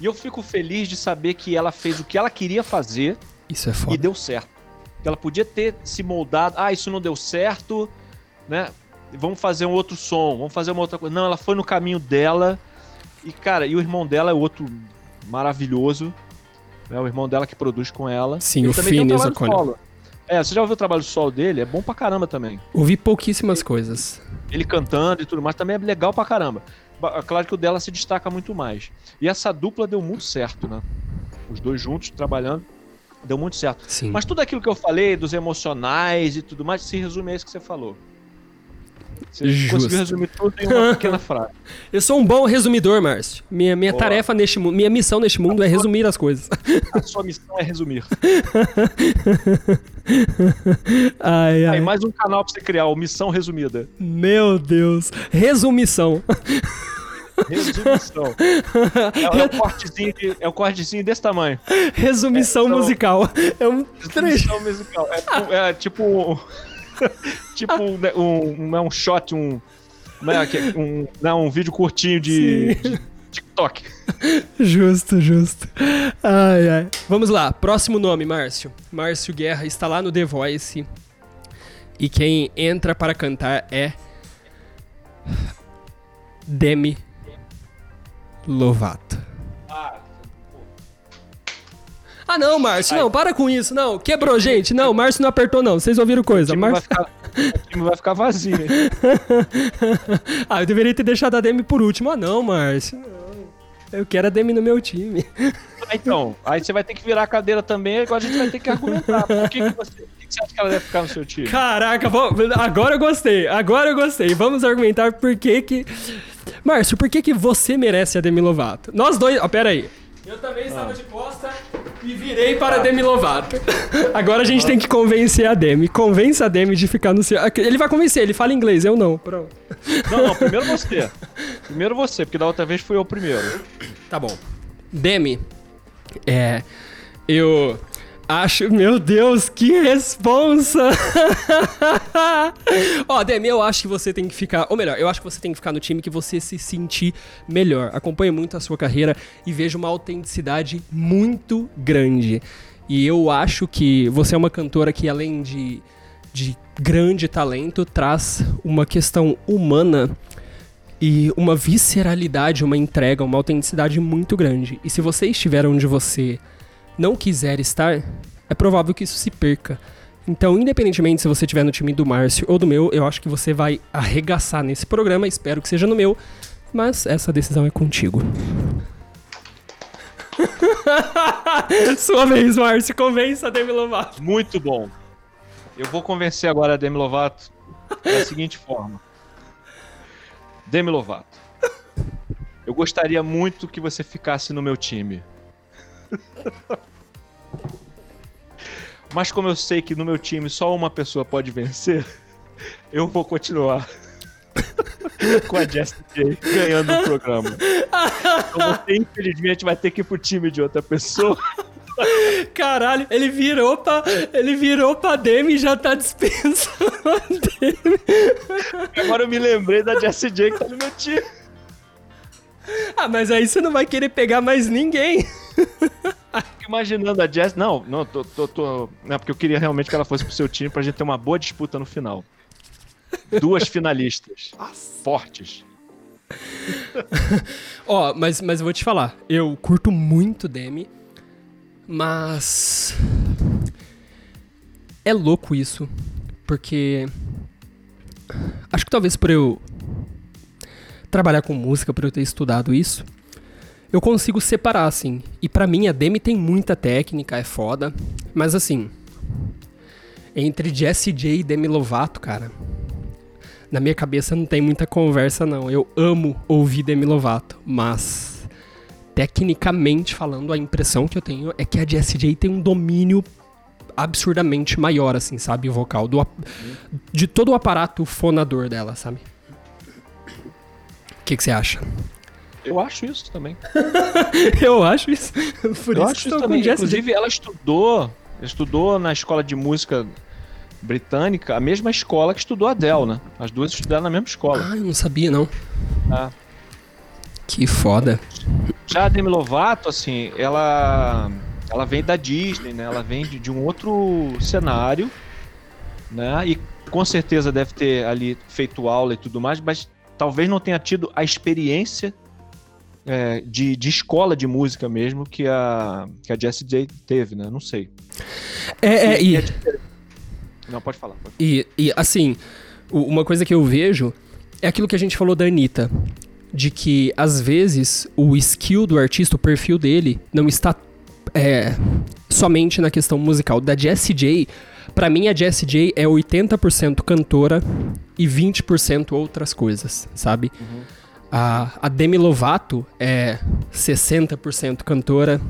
E eu fico feliz de saber que ela fez o que ela queria fazer Isso é e foda. deu certo. Ela podia ter se moldado, ah, isso não deu certo, né? Vamos fazer um outro som, vamos fazer uma outra coisa. Não, ela foi no caminho dela. E, cara, e o irmão dela é outro maravilhoso. É o irmão dela que produz com ela. Sim, Ele o um Phineas trabalho O'Connor. solo. É, você já ouviu o trabalho solo dele? É bom pra caramba também. Ouvi pouquíssimas coisas. Ele cantando e tudo mais também é legal pra caramba. Ba- Claro que o dela se destaca muito mais. E essa dupla deu muito certo, né? Os dois juntos trabalhando, deu muito certo. Sim. Mas tudo aquilo que eu falei, dos emocionais e tudo mais, se resume a isso que você falou. Você Justo. conseguiu resumir tudo em uma pequena frase. Eu sou um bom resumidor, Márcio. Minha, minha Boa. tarefa neste mundo, minha missão neste mundo é resumir as coisas. A sua missão é resumir. Ai, ai. Aí, mais um canal pra você criar, o Missão Resumida. Meu Deus. Resumição. Resumição. É, é um cortezinho é um cortezinho desse tamanho. Resumição É, então- musical. É um trecho. Resumição musical. É, é tipo. tipo um, um, um, é um shot, um. Não é, um, não, um vídeo curtinho de, de TikTok. Justo, justo. Ai, ai. Vamos lá, próximo nome, Márcio. Márcio Guerra está lá no The Voice. E quem entra para cantar é. Demi Lovato. Ah, não, Márcio, não, para com isso, não. Quebrou, gente. Não, Márcio não apertou, não. Vocês ouviram coisa. O time, Márcio... vai, ficar, o time vai ficar vazio, hein? ah, eu deveria ter deixado a Demi por último. Ah, não, Márcio. Não. Eu quero a Demi no meu time. Ah, então, aí você vai ter que virar a cadeira também, agora a gente vai ter que argumentar. Por que, que, você, por que, que você acha que ela deve ficar no seu time? Caraca, agora eu gostei, agora eu gostei. Vamos argumentar por que que... Márcio, por que que você merece a Demi Lovato? Nós dois... Ó, oh, pera aí. Eu também estava ah. de costa e virei para Demi Lovato. Agora a gente tem que convencer a Demi. Convença a Demi de ficar no seu. Ele vai convencer, ele fala inglês, eu não. Pronto. Não, não, primeiro você. Primeiro você, porque da outra vez fui eu primeiro. Tá bom. Demi, é. Eu Acho, meu Deus, que responsa! Ó, oh, Demi, eu acho que você tem que ficar, ou melhor, eu acho que você tem que ficar no time que você se sentir melhor. Acompanhe muito a sua carreira e veja uma autenticidade muito grande. E eu acho que você é uma cantora que, além de, de grande talento, traz uma questão humana e uma visceralidade, uma entrega, uma autenticidade muito grande. E se você estiver onde você não quiser estar, é provável que isso se perca. Então, independentemente se você estiver no time do Márcio ou do meu, eu acho que você vai arregaçar nesse programa, espero que seja no meu, mas essa decisão é contigo. Sua vez, Márcio, convença a Demi Lovato. Muito bom. Eu vou convencer agora a Demi Lovato da seguinte forma. Demi Lovato, eu gostaria muito que você ficasse no meu time. Mas como eu sei que no meu time só uma pessoa pode vencer, eu vou continuar com a Jessie J ganhando o programa. Então você, infelizmente, vai ter que ir pro time de outra pessoa. Caralho, ele virou pra. Ele virou pra Demi e já tá dispensando a Demi. Agora eu me lembrei da Jessie J que tá no meu time. Ah, mas aí você não vai querer pegar mais ninguém. Imaginando a Jess. Não, não, tô, tô, tô. Não, porque eu queria realmente que ela fosse pro seu time pra gente ter uma boa disputa no final. Duas finalistas. fortes. Ó, oh, mas, mas eu vou te falar. Eu curto muito Demi. Mas. É louco isso. Porque. Acho que talvez por eu trabalhar com música, por eu ter estudado isso, eu consigo separar, assim. E para mim, a Demi tem muita técnica, é foda. Mas assim, entre Jessie J e Demi Lovato, cara, na minha cabeça não tem muita conversa, não. Eu amo ouvir Demi Lovato, mas tecnicamente falando, a impressão que eu tenho é que a Jessie J tem um domínio absurdamente maior, assim, sabe? Vocal. Do, de todo o aparato fonador dela, sabe? O que, que você acha? Eu acho isso também. eu acho isso. Por eu isso acho isso também. Inclusive, ela estudou, estudou na escola de música britânica, a mesma escola que estudou a Adele, né? As duas estudaram na mesma escola. Ah, eu não sabia, não. Ah. Que foda. Já a Demi Lovato, assim, ela ela vem da Disney, né? Ela vem de, de um outro cenário, né? E com certeza deve ter ali feito aula e tudo mais, mas talvez não tenha tido a experiência é, de, de escola de música mesmo que a, que a Jessie J teve, né? Não sei. É, é, e... é não, pode falar. Pode. E, e, assim, uma coisa que eu vejo é aquilo que a gente falou da Anitta. De que, às vezes, o skill do artista, o perfil dele, não está é, somente na questão musical. Da Jessie J, pra mim, a Jessie J é 80% cantora e 20% outras coisas, sabe? Uhum. A, a Demi Lovato é 60% cantora,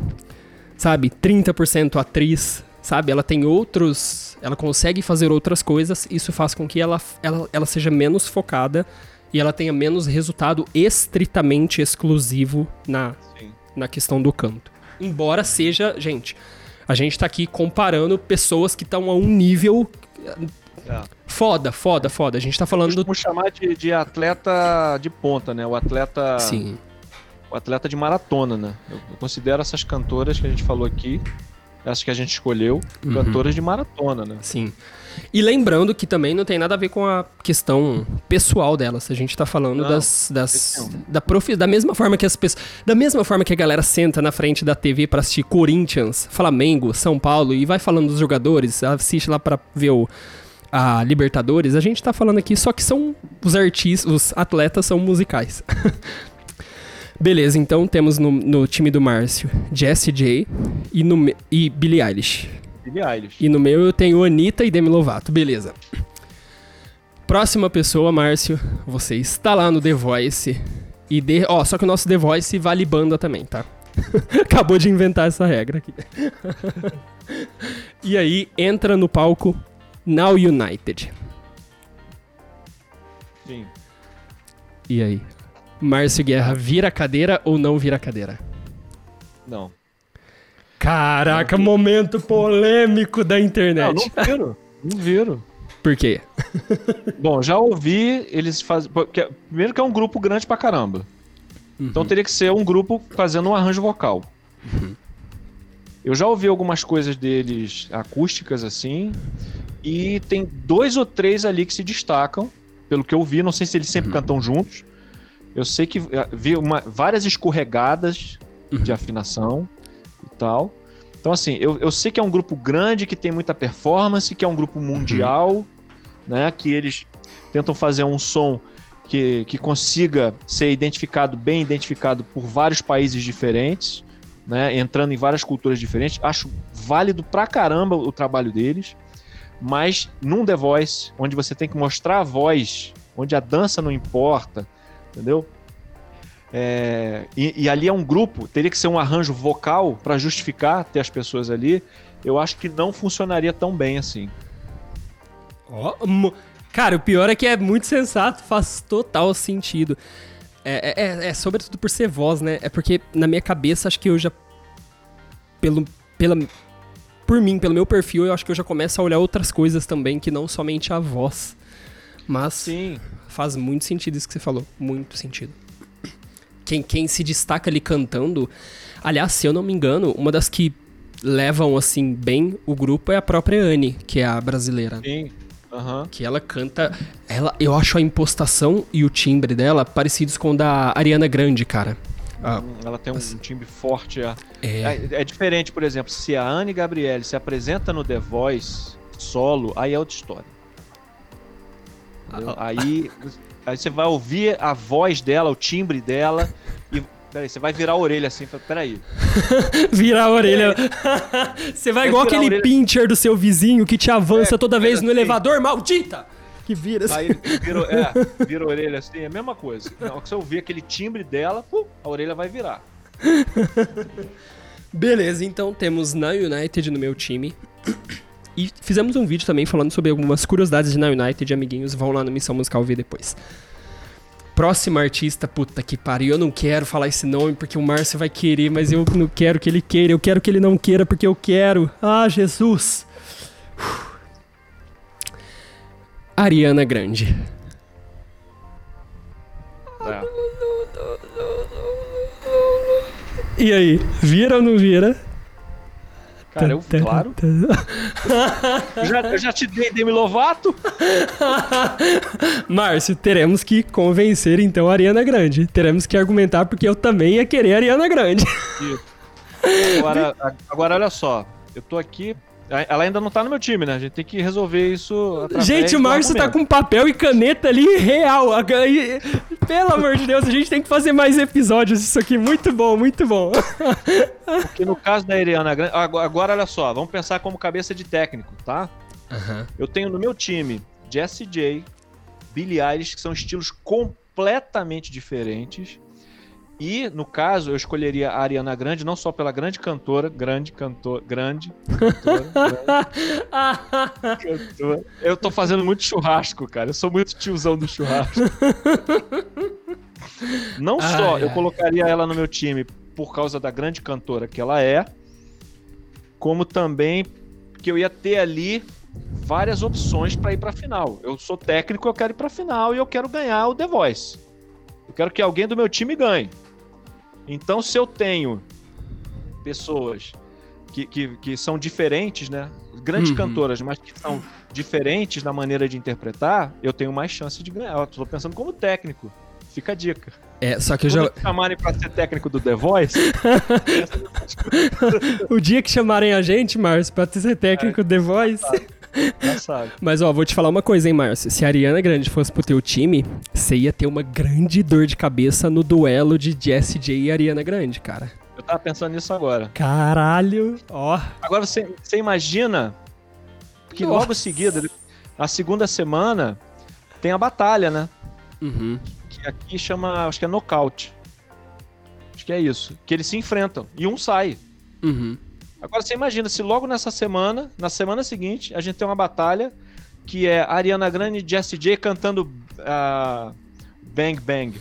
sabe? 30% atriz, sabe? Ela tem outros. Ela consegue fazer outras coisas. Isso faz com que ela, ela, ela seja menos focada e ela tenha menos resultado estritamente exclusivo na, na questão do canto. Embora seja, gente, a gente tá aqui comparando pessoas que estão a um nível é. Foda, foda, foda. A gente tá falando. Vamos chamar de, de, atleta de ponta, né? O atleta. Sim. atleta de maratona, né? Eu considero essas cantoras que a gente falou aqui, essas que a gente escolheu, Uhum. cantoras de maratona, né? Sim. E lembrando que também não tem nada a ver com a questão pessoal delas. A gente tá falando Não, das. das da, profi, da mesma forma que as pessoas. Da mesma forma que a galera senta na frente da TV pra assistir Corinthians, Flamengo, São Paulo e vai falando dos jogadores, assiste lá pra ver o. A Libertadores, a gente tá falando aqui só que são os artistas, os atletas são musicais. Beleza, então temos no, no time do Márcio Jessie J e, no, e Billie Eilish. Billie Eilish. E no meu eu tenho Anitta e Demi Lovato. Beleza. Próxima pessoa, Márcio. Você está lá no The Voice. E de... Ó, só que o nosso The Voice vale banda também, tá? Acabou de inventar essa regra aqui. e aí, entra no palco Now United. Sim. E aí? Márcio Guerra vira cadeira ou não vira cadeira? Não. Caraca, momento polêmico da Não, internet. não viro. Não viro. Por quê? Bom, já ouvi eles fazem. Primeiro que é um grupo grande pra caramba. Então teria que ser um grupo fazendo um arranjo vocal. Eu já ouvi algumas coisas deles acústicas assim. E tem dois ou três ali que se destacam, pelo que eu vi. Não sei se eles sempre cantam juntos. Eu sei que eh, vi uma- várias escorregadas de afinação e tal. Então, assim, eu, eu sei que é um grupo grande, que tem muita performance, que é um grupo mundial, né? Que eles tentam fazer um som que, que consiga ser identificado, bem identificado por vários países diferentes, né? Entrando em várias culturas diferentes. Acho válido pra caramba o trabalho deles. Mas num The Voice, onde você tem que mostrar a voz, onde a dança não importa, entendeu? É, e, e ali é um grupo, teria que ser um arranjo vocal para justificar ter as pessoas ali. Eu acho que não funcionaria tão bem assim. Mo- Cara, o pior é que é muito sensato, faz total sentido. É, é- é- é sobretudo por ser voz, né? É porque na minha cabeça acho que eu já. Pelo, pela, por mim, pelo meu perfil, eu acho que eu já começo a olhar outras coisas também que não somente a voz. Mas Sim. faz muito sentido isso que você falou. Muito sentido. Quem, quem se destaca ali cantando. Aliás, se eu não me engano, uma das que levam assim bem o grupo é a própria Anne, que é a brasileira. Sim. Aham. Que ela canta. Ela, eu acho a impostação e o timbre dela parecidos com o da Ariana Grande, cara. Ah, Hum, Ela tem um timbre forte. É. é. É, é diferente, por exemplo, se a Anne Gabriele se apresenta no The Voice solo, aí é outra história. Entendeu? Aí, aí você vai ouvir a voz dela, o timbre dela, e. Peraí, você vai virar a orelha assim, peraí. Virar a orelha. Você vai Vai igual aquele pincher do seu vizinho que te avança É, toda vez no assim. elevador, maldita! Que vira assim. Aí vira, é, vira a orelha assim, é a mesma coisa. Na hora que você ouvir aquele timbre dela, pum, a orelha vai virar. Beleza, então temos na United no meu time. E fizemos um vídeo também falando sobre algumas curiosidades de na United, amiguinhos. Vão lá no Missão Musical ver depois. Próximo artista, puta que pariu. Eu não quero falar esse nome porque o Márcio vai querer, mas eu não quero que ele queira. Eu quero que ele não queira porque eu quero. Ah, Jesus. Uf. Ariana Grande. É. E aí, vira ou não vira? Cara, eu, claro. Eu já, eu já te dei Demi Lovato. Márcio, teremos que convencer então a Ariana Grande. Teremos que argumentar porque eu também ia querer a Ariana Grande. Agora, agora olha só, eu tô aqui. Ela ainda não tá no meu time, né? A gente tem que resolver isso. gente, o Márcio tá com papel e caneta ali real. Pelo amor de Deus, a gente tem que fazer mais episódios disso aqui. Muito bom, muito bom. Porque no caso da Ariana Grande. Agora, agora, olha só, vamos pensar como cabeça de técnico, tá? Eu tenho no meu time Jessie J, Billie Eilish, que são estilos completamente diferentes. E, no caso, eu escolheria a Ariana Grande, não só pela grande cantora, grande cantor, grande cantora, grande cantora. Eu tô fazendo muito churrasco, cara. Eu sou muito tiozão do churrasco. Não só Ai, eu ai. colocaria ela no meu time por causa da grande cantora que ela é, como também que eu ia ter ali várias opções para ir para final. Eu sou técnico, eu quero ir para final e eu quero ganhar o The Voice. Eu quero que alguém do meu time ganhe. Então, se eu tenho pessoas que, que, que são diferentes, né? Grandes Uhum. cantoras, mas que são diferentes na maneira de interpretar, eu tenho mais chance de ganhar. Eu tô pensando como técnico. Fica a dica. É, só que eu Quando já. chamarem pra ser técnico do The Voice, O dia que chamarem a gente, Márcio, pra ser técnico The Voice. já Mas ó, vou te falar uma coisa, hein, Márcio. Se a Ariana Grande fosse pro teu time, você ia ter uma grande dor de cabeça no duelo de Jessie J e Ariana Grande, cara. Eu tava pensando nisso agora. Caralho, ó. Agora você, você imagina que Nossa. logo em seguida, a segunda semana, tem a batalha, né? Uhum. Que aqui chama, acho que é nocaute. Acho que é isso. Que eles se enfrentam e um sai. Uhum. Agora você imagina se logo nessa semana, na semana seguinte, a gente tem uma batalha que é Ariana Grande e Jessie J cantando ah, Bang Bang.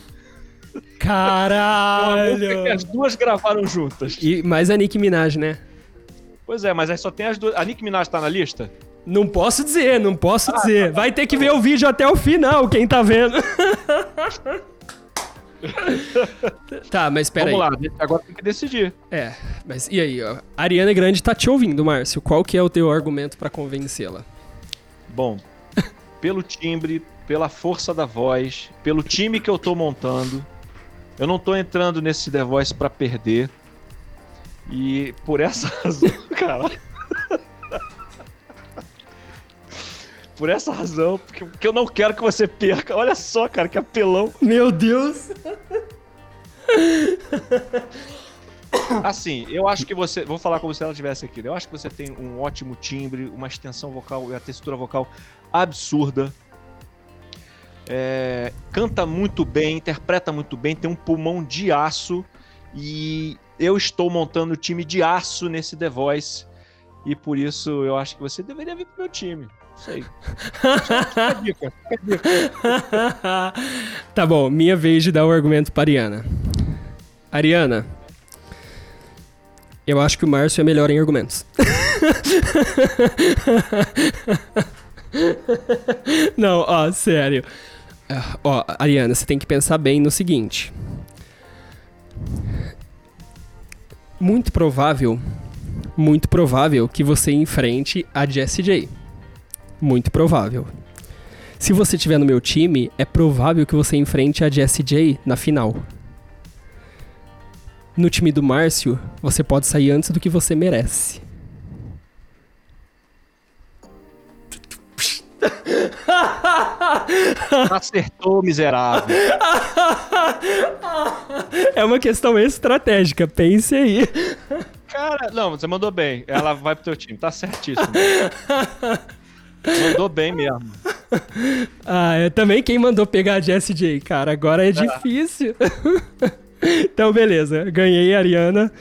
Caralho! as duas gravaram juntas. E mais a Nicki Minaj, né? Pois é, mas aí só tem as duas. A Nicki Minaj tá na lista? Não posso dizer, não posso Ah, dizer. tá Vai ter que ver o vídeo até o final, quem tá vendo. tá, mas espera aí. Vamos lá, agora tem que decidir. É, mas e aí, ó? A Ariana Grande tá te ouvindo, Márcio. Qual que é o teu argumento pra convencê-la? Bom, pelo timbre, pela força da voz, pelo time que eu tô montando, eu não tô entrando nesse The Voice pra perder. E por essa razão, cara. Por essa razão, porque, porque eu não quero que você perca. Olha só, cara, que apelão. Meu Deus! Assim, eu acho que você. Vou falar como se ela estivesse aqui. né? Eu acho que você tem um ótimo timbre, uma extensão vocal e a textura vocal absurda. É, canta muito bem, interpreta muito bem, tem um pulmão de aço. E eu estou montando o time de aço nesse The Voice. E por isso eu acho que você deveria vir pro meu time. Isso aí. Fica dica, tá bom, minha vez de dar o argumento pra Ariana. Ariana, eu acho que o Márcio é melhor em argumentos. Não, ó, sério. Ah, Ó, Ariana, você tem que pensar bem no seguinte. Muito provável, muito provável que você enfrente a Jessie J. Muito provável. Se você estiver no meu time, é provável que você enfrente a Jessie J na final. No time do Márcio, você pode sair antes do que você merece. Acertou, miserável. É uma questão estratégica, pense aí. Cara, não, você mandou bem. Ela vai pro teu time, tá certíssimo. Mandou bem mesmo. Ah, é também quem mandou pegar a Jessie J, cara. Agora é difícil. então, beleza. Ganhei a Ariana.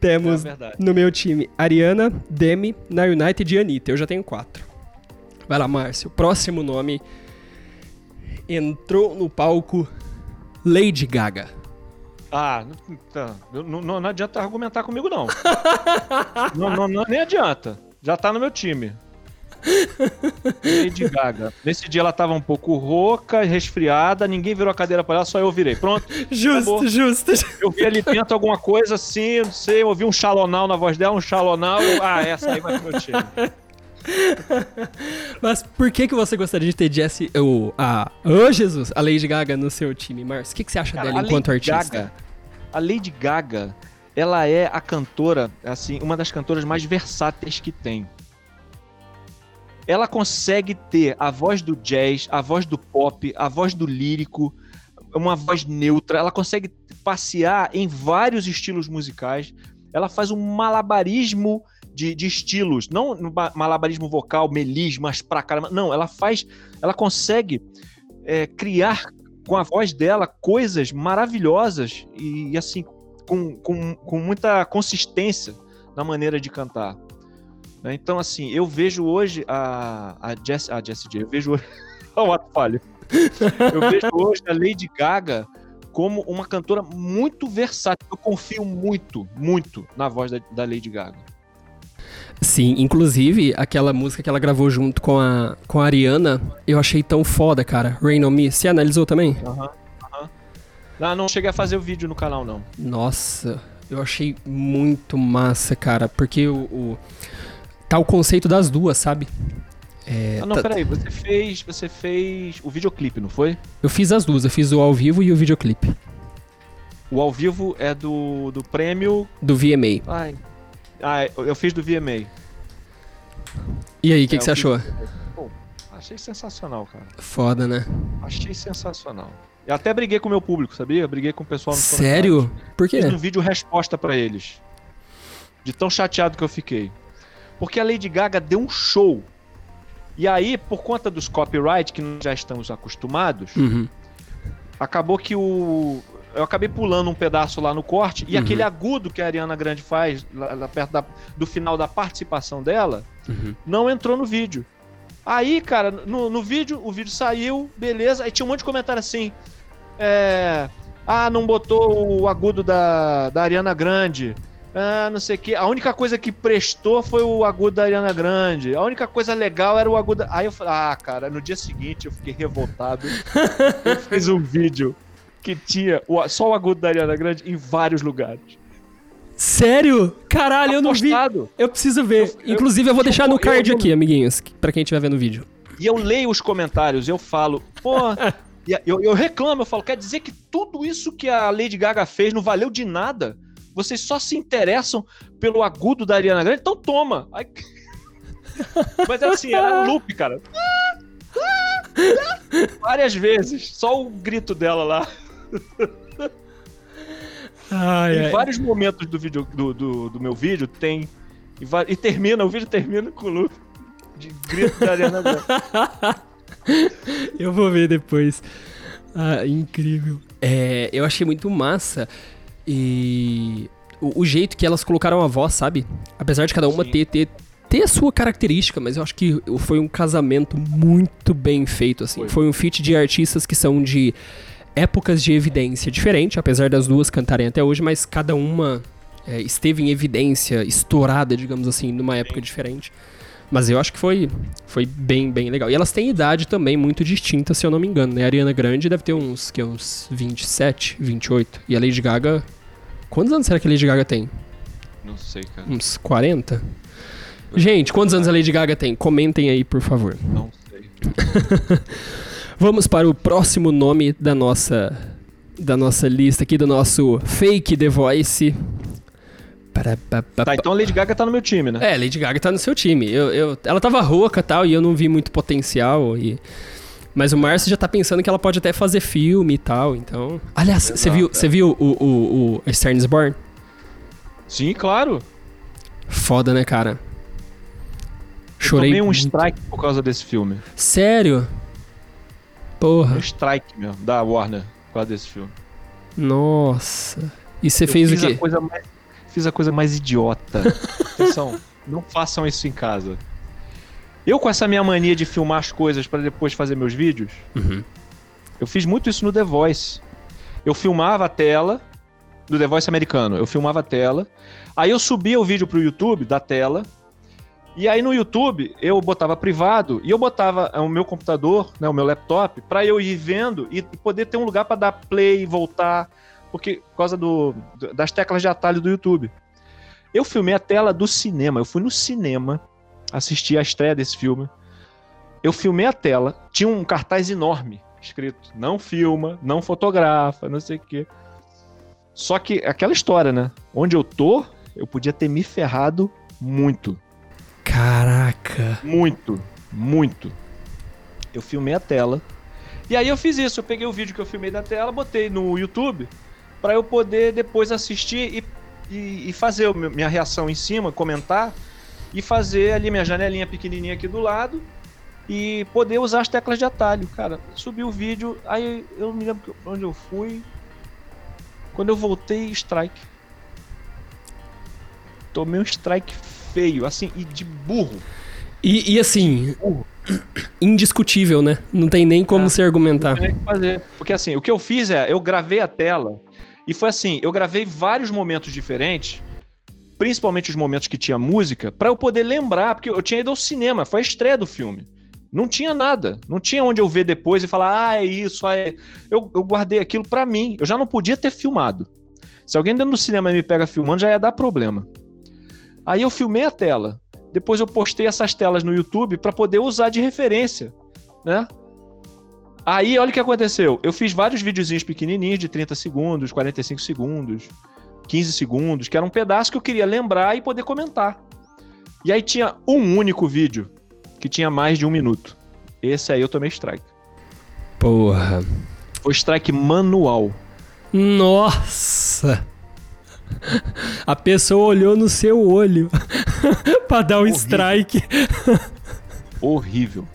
Temos É no meu time Ariana, Demi, na United e Anitta. Eu já tenho quatro. Vai lá, Márcio. Próximo nome. Entrou no palco Lady Gaga. Ah, não, tá. não, não, não adianta argumentar comigo, não. não, não, não. Nem adianta. Já tá no meu time. Lady Gaga. Nesse dia ela tava um pouco rouca, resfriada, ninguém virou a cadeira pra ela, só eu virei. Pronto. Justo, Acabou. justo. Eu vi ali dentro alguma coisa assim, não sei, eu ouvi um xalonal na voz dela, um xalonal. eu- ah, essa aí vai pro meu time. Mas por que, que você gostaria de ter Jessie. O, a. Ô, Jesus! A Lady Gaga no seu time, Márcio? O que, que você acha Cara, dela enquanto Lady artista? Gaga, a Lady Gaga, ela é a cantora, assim, uma das cantoras mais versáteis que tem. Ela consegue ter a voz do jazz, a voz do pop, a voz do lírico, uma voz neutra. Ela consegue passear em vários estilos musicais. Ela faz um malabarismo de, de estilos, não malabarismo vocal, melismas pra caramba. Não, ela faz, ela consegue é, criar com a voz dela coisas maravilhosas e, e, assim, com, com, com muita consistência na maneira de cantar. Né? Então, assim, eu vejo hoje a, a, Jess, a Jessie J, eu vejo hoje. Olha o ato falho. Eu vejo hoje a Lady Gaga como uma cantora muito versátil. Eu confio muito, muito na voz da, da Lady Gaga. Sim, inclusive aquela música que ela gravou junto com a, com a Ariana, eu achei tão foda, cara. Rain on Me. Você analisou também? Ah, não cheguei a fazer o vídeo no canal, não. Nossa, eu achei muito massa, cara, porque o, o- tá o conceito das duas, sabe? É, ah, não, tá- peraí, você fez. Você fez o videoclipe, não foi? eu fiz as duas, eu fiz o ao vivo e o videoclipe O ao vivo é do, do prêmio. do VMA. Ai. Ah, eu fiz do VMA. E aí, o que, É, que você achou? Pô, achei sensacional, cara. Foda, né? Achei sensacional. Eu até briguei com o meu público, sabia? Briguei com o pessoal nos Sério? Por quê? Fiz um vídeo resposta pra eles. De tão chateado que eu fiquei. Porque a Lady Gaga deu um show. E aí, por conta dos copyright que nós já estamos acostumados, Uhum. acabou que o. Eu acabei pulando um pedaço lá no corte e Uhum. aquele agudo que a Ariana Grande faz lá, lá perto da- do final da participação dela Uhum. não entrou no vídeo. Aí, cara, no, no vídeo, o vídeo saiu, beleza. Aí tinha um monte de comentário assim. É. Ah, não botou o agudo da, da Ariana Grande. Ah, não sei o quê. A única coisa que prestou foi o agudo da Ariana Grande. A única coisa legal era o agudo. Aí eu falei, ah, cara, no dia seguinte eu fiquei revoltado. eu fiz um vídeo que tinha só o agudo da Ariana Grande em vários lugares. Sério? Caralho, eu não vi. Eu preciso ver. Eu- Inclusive, eu vou deixar no card aqui, amiguinhos, pra quem estiver vendo o vídeo. E eu leio os comentários, eu falo, pô. eu, eu reclamo, eu falo, quer dizer que tudo isso que a Lady Gaga fez não valeu de nada? Vocês só se interessam pelo agudo da Ariana Grande? Então toma! Aí- Mas assim, era loop, cara. Várias vezes. Só o grito dela lá. Ai, Em ai. vários momentos do, vídeo, do, do, do meu vídeo tem. E, va- e termina, o vídeo termina com o loop de grito da Ariana Grande. Eu vou ver depois. Ah, incrível. É, eu achei muito massa e o, o jeito que elas colocaram a voz, sabe? Apesar de cada uma ter, ter, ter a sua característica, mas eu acho que foi um casamento muito bem feito, assim. Foi, Foi. um feat de artistas que são de épocas de evidência diferente, apesar das duas cantarem até hoje, mas cada uma é, esteve em evidência, estourada, digamos assim, numa época diferente. Mas eu acho que foi, foi bem, bem legal. E elas têm idade também muito distinta, se eu não me engano, né? A Ariana Grande deve ter uns, que, uns 27, 28. E a Lady Gaga... Quantos anos será que a Lady Gaga tem? Não sei, cara. Uns 40? Gente, quantos anos a Lady Gaga tem? Comentem aí, por favor. Não sei. Vamos para o próximo nome da nossa da nossa lista aqui, do nosso Fake The Voice. Tá, então a Lady Gaga tá no meu time, né? É, Lady Gaga tá no seu time. Eu, eu- ela tava rouca e tal, e eu não vi muito potencial. E... Mas o Márcio já tá pensando que ela pode até fazer filme e tal, então... Aliás, você viu, é. você viu o, o, o A Star is Born? Sim, claro. Foda, né, cara? Eu Chorei tomei um muito. strike por causa desse filme. Sério? Porra, Um strike mesmo, da Warner, por causa desse filme. nossa. E você Eu fez o A quê? coisa mais, fiz a coisa mais idiota. Atenção, não façam isso em casa. Eu, com essa minha mania de filmar as coisas pra depois fazer meus vídeos, Uhum. eu fiz muito isso no The Voice. Eu filmava a tela do The Voice americano. Eu filmava a tela. Aí eu subia o vídeo pro YouTube da tela. E aí no YouTube eu botava privado e eu botava eh, o meu computador, né, o meu laptop, pra eu ir vendo e poder ter um lugar pra dar play e voltar, porque por causa do- das teclas de atalho do YouTube. Eu filmei a tela do cinema. Eu fui no cinema assistir a estreia desse filme. Eu filmei a tela, tinha um cartaz enorme escrito: não filma, não fotografa, não sei o quê. Só que aquela história, né? Onde eu tô, eu podia ter me ferrado muito. Caraca. Muito, muito. Eu filmei a tela. E aí eu fiz isso, eu peguei o vídeo que eu filmei da tela, botei no YouTube pra eu poder depois assistir e, e, e fazer minha reação em cima, comentar e fazer ali minha janelinha pequenininha aqui do lado e poder usar as teclas de atalho. Cara, subi o vídeo, aí eu não me lembro onde eu fui. Quando eu voltei, strike. Tomei um strike feio, assim, e de burro. E, e assim, Burro. indiscutível, né? Não tem nem como É. se argumentar. Não tem que fazer. Porque assim, o que eu fiz é, eu gravei a tela e foi assim, eu gravei vários momentos diferentes, principalmente os momentos que tinha música, pra eu poder lembrar, porque eu tinha ido ao cinema, foi a estreia do filme. Não tinha nada. Não tinha onde eu ver depois e falar, ah, é isso. Ah, é... Eu, eu guardei aquilo para mim. Eu já não podia ter filmado. Se alguém dentro do cinema me pega filmando, já ia dar problema. Aí eu filmei a tela. Depois eu postei essas telas no YouTube para poder usar de referência, né? Aí, olha o que aconteceu. Eu fiz vários videozinhos pequenininhos de 30 segundos, 45 segundos, 15 segundos, que era um pedaço que eu queria lembrar e poder comentar. E aí tinha um único vídeo que tinha mais de um minuto. Esse aí eu tomei strike. Porra. Foi strike manual. Nossa! A pessoa olhou no seu olho pra dar um Horrível. strike. Horrível.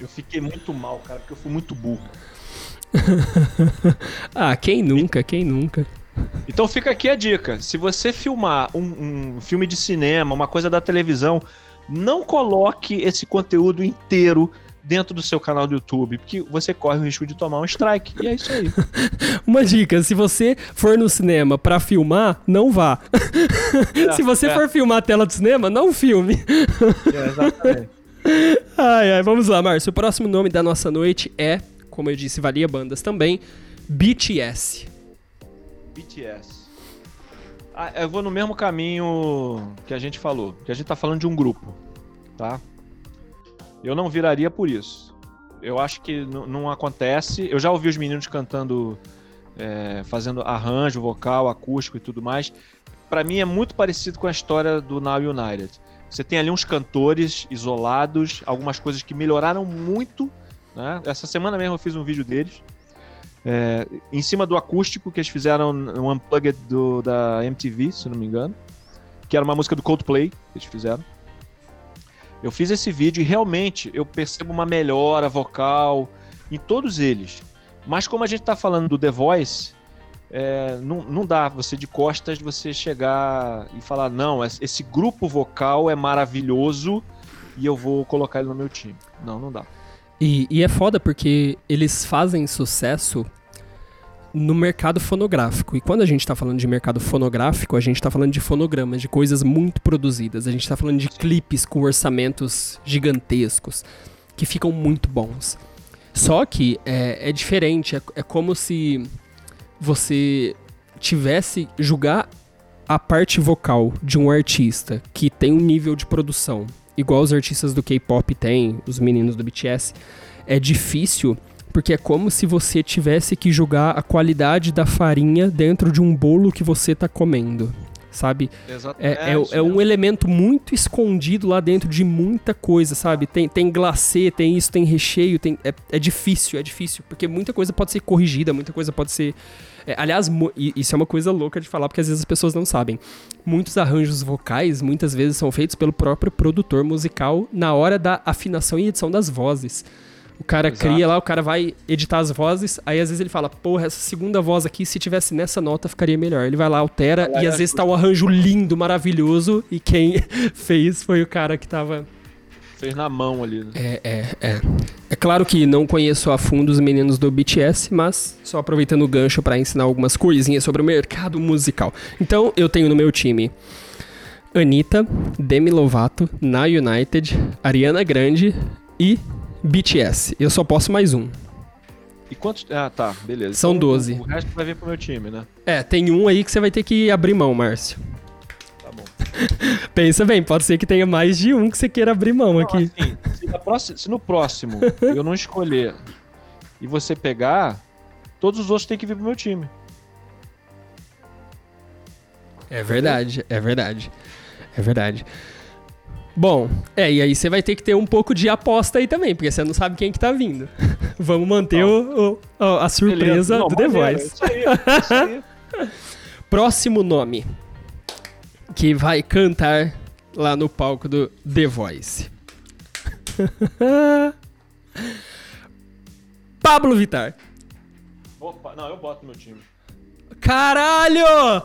Eu fiquei muito mal, cara, porque eu fui muito burro. ah, quem nunca, quem nunca? Então fica aqui a dica: se você filmar um, um filme de cinema, uma coisa da televisão, não coloque esse conteúdo inteiro dentro do seu canal do YouTube, porque você corre o risco de tomar um strike. E é isso aí. Uma dica: se você for no cinema para filmar, não vá. É, se você é. for filmar a tela do cinema, não filme. É, exatamente. Ai, ai, vamos lá, Márcio. O próximo nome da nossa noite é, como eu disse, valia bandas também, BTS. BTS. Ah, eu vou no mesmo caminho que a gente falou, que a gente tá falando de um grupo, tá? Eu não viraria por isso. Eu acho que não acontece. Eu já ouvi os meninos cantando, é, fazendo arranjo vocal, acústico e tudo mais. Para mim é muito parecido com a história do Now United. Você tem ali uns cantores isolados, algumas coisas que melhoraram muito. Né? Essa semana mesmo eu fiz um vídeo deles. É, em cima do acústico que eles fizeram um unplugged do, da MTV, se não me engano. Que era uma música do Coldplay que eles fizeram. Eu fiz esse vídeo e realmente eu percebo uma melhora vocal em todos eles. Mas como a gente está falando do The Voice, é, não, não dá você de costas você chegar e falar, não, esse grupo vocal é maravilhoso e eu vou colocar ele no meu time. Não, não dá. E, e é foda porque eles fazem sucesso no mercado fonográfico. E quando a gente está falando de mercado fonográfico, a gente está falando de fonogramas, de coisas muito produzidas. A gente está falando de clipes com orçamentos gigantescos, que ficam muito bons. Só que é, é diferente, é, é como se você tivesse julgar a parte vocal de um artista que tem um nível de produção igual os artistas do K-pop têm, os meninos do BTS, é difícil porque é como se você tivesse que julgar a qualidade da farinha dentro de um bolo que você está comendo. Sabe? É, é, é, um elemento muito escondido lá dentro de muita coisa, sabe? Tem, tem glacê, tem isso, tem recheio, tem, é, é difícil, é difícil. Porque muita coisa pode ser corrigida, muita coisa pode ser. É, aliás, isso é uma coisa louca de falar, porque às vezes as pessoas não sabem. Muitos arranjos vocais, muitas vezes, são feitos pelo próprio produtor musical na hora da afinação e edição das vozes. O cara Exato. cria lá, o cara vai editar as vozes, aí às vezes ele fala, porra, essa segunda voz aqui, se tivesse nessa nota, ficaria melhor. Ele vai lá, altera, e às vezes tá um arranjo lindo, maravilhoso, e quem fez foi o cara que tava. Fez na mão ali, né? É, é, é. É claro que não conheço a fundo os meninos do BTS, mas só aproveitando o gancho para ensinar algumas coisinhas sobre o mercado musical. Então, eu tenho no meu time Anitta, Demi Lovato, Na United, Ariana Grande e BTS. Eu só posso mais um. E quantos. Ah, tá, beleza. São então, 12. O resto vai vir pro meu time, né? É, tem um aí que você vai ter que abrir mão, Márcio. Pensa bem, pode ser que tenha mais de um que você queira abrir mão não, aqui. Assim, se, próxima, se no próximo eu não escolher e você pegar, todos os outros têm que vir pro meu time. É verdade, é verdade. É verdade. Bom, é, e aí você vai ter que ter um pouco de aposta aí também, porque você não sabe quem que tá vindo. Vamos manter o, o, a surpresa não, do The Voice. Isso aí, isso aí. Próximo nome que vai cantar lá no palco do The Voice. Pablo Vitar. Opa, não, eu boto meu time. Caralho!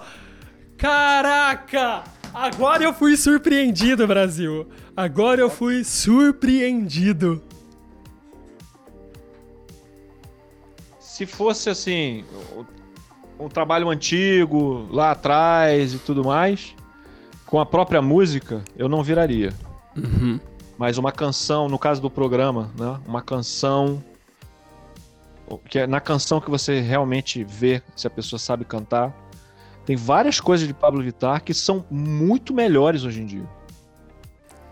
Caraca! Agora eu fui surpreendido, Brasil. Agora eu fui surpreendido. Se fosse assim, um trabalho antigo, lá atrás e tudo mais, com a própria música, eu não viraria. Uhum. Mas uma canção, no caso do programa, né? Uma canção. Que é na canção que você realmente vê se a pessoa sabe cantar. Tem várias coisas de Pablo Vittar que são muito melhores hoje em dia.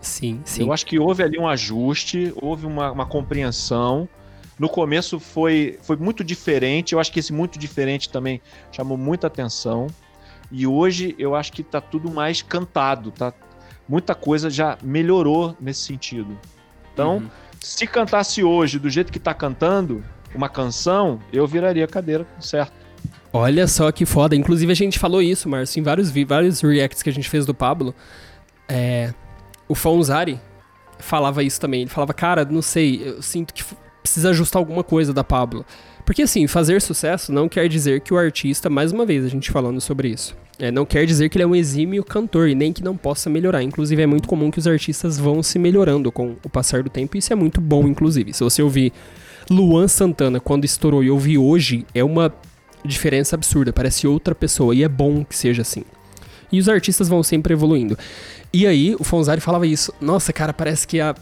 Sim, sim. Eu acho que houve ali um ajuste, houve uma, uma compreensão. No começo foi, foi muito diferente, eu acho que esse muito diferente também chamou muita atenção. E hoje eu acho que tá tudo mais cantado, tá? Muita coisa já melhorou nesse sentido. Então, uhum. se cantasse hoje do jeito que tá cantando uma canção, eu viraria cadeira, certo? Olha só que foda. Inclusive a gente falou isso, Márcio, em vários, vários reacts que a gente fez do Pablo. É, o Fonzari falava isso também. Ele falava, cara, não sei, eu sinto que precisa ajustar alguma coisa da Pablo. Porque assim, fazer sucesso não quer dizer que o artista, mais uma vez a gente falando sobre isso, é, não quer dizer que ele é um exímio cantor e nem que não possa melhorar. Inclusive é muito comum que os artistas vão se melhorando com o passar do tempo e isso é muito bom, inclusive. Se você ouvir Luan Santana quando estourou e ouvir hoje, é uma diferença absurda, parece outra pessoa e é bom que seja assim. E os artistas vão sempre evoluindo. E aí, o Fonzari falava isso. Nossa, cara, parece que a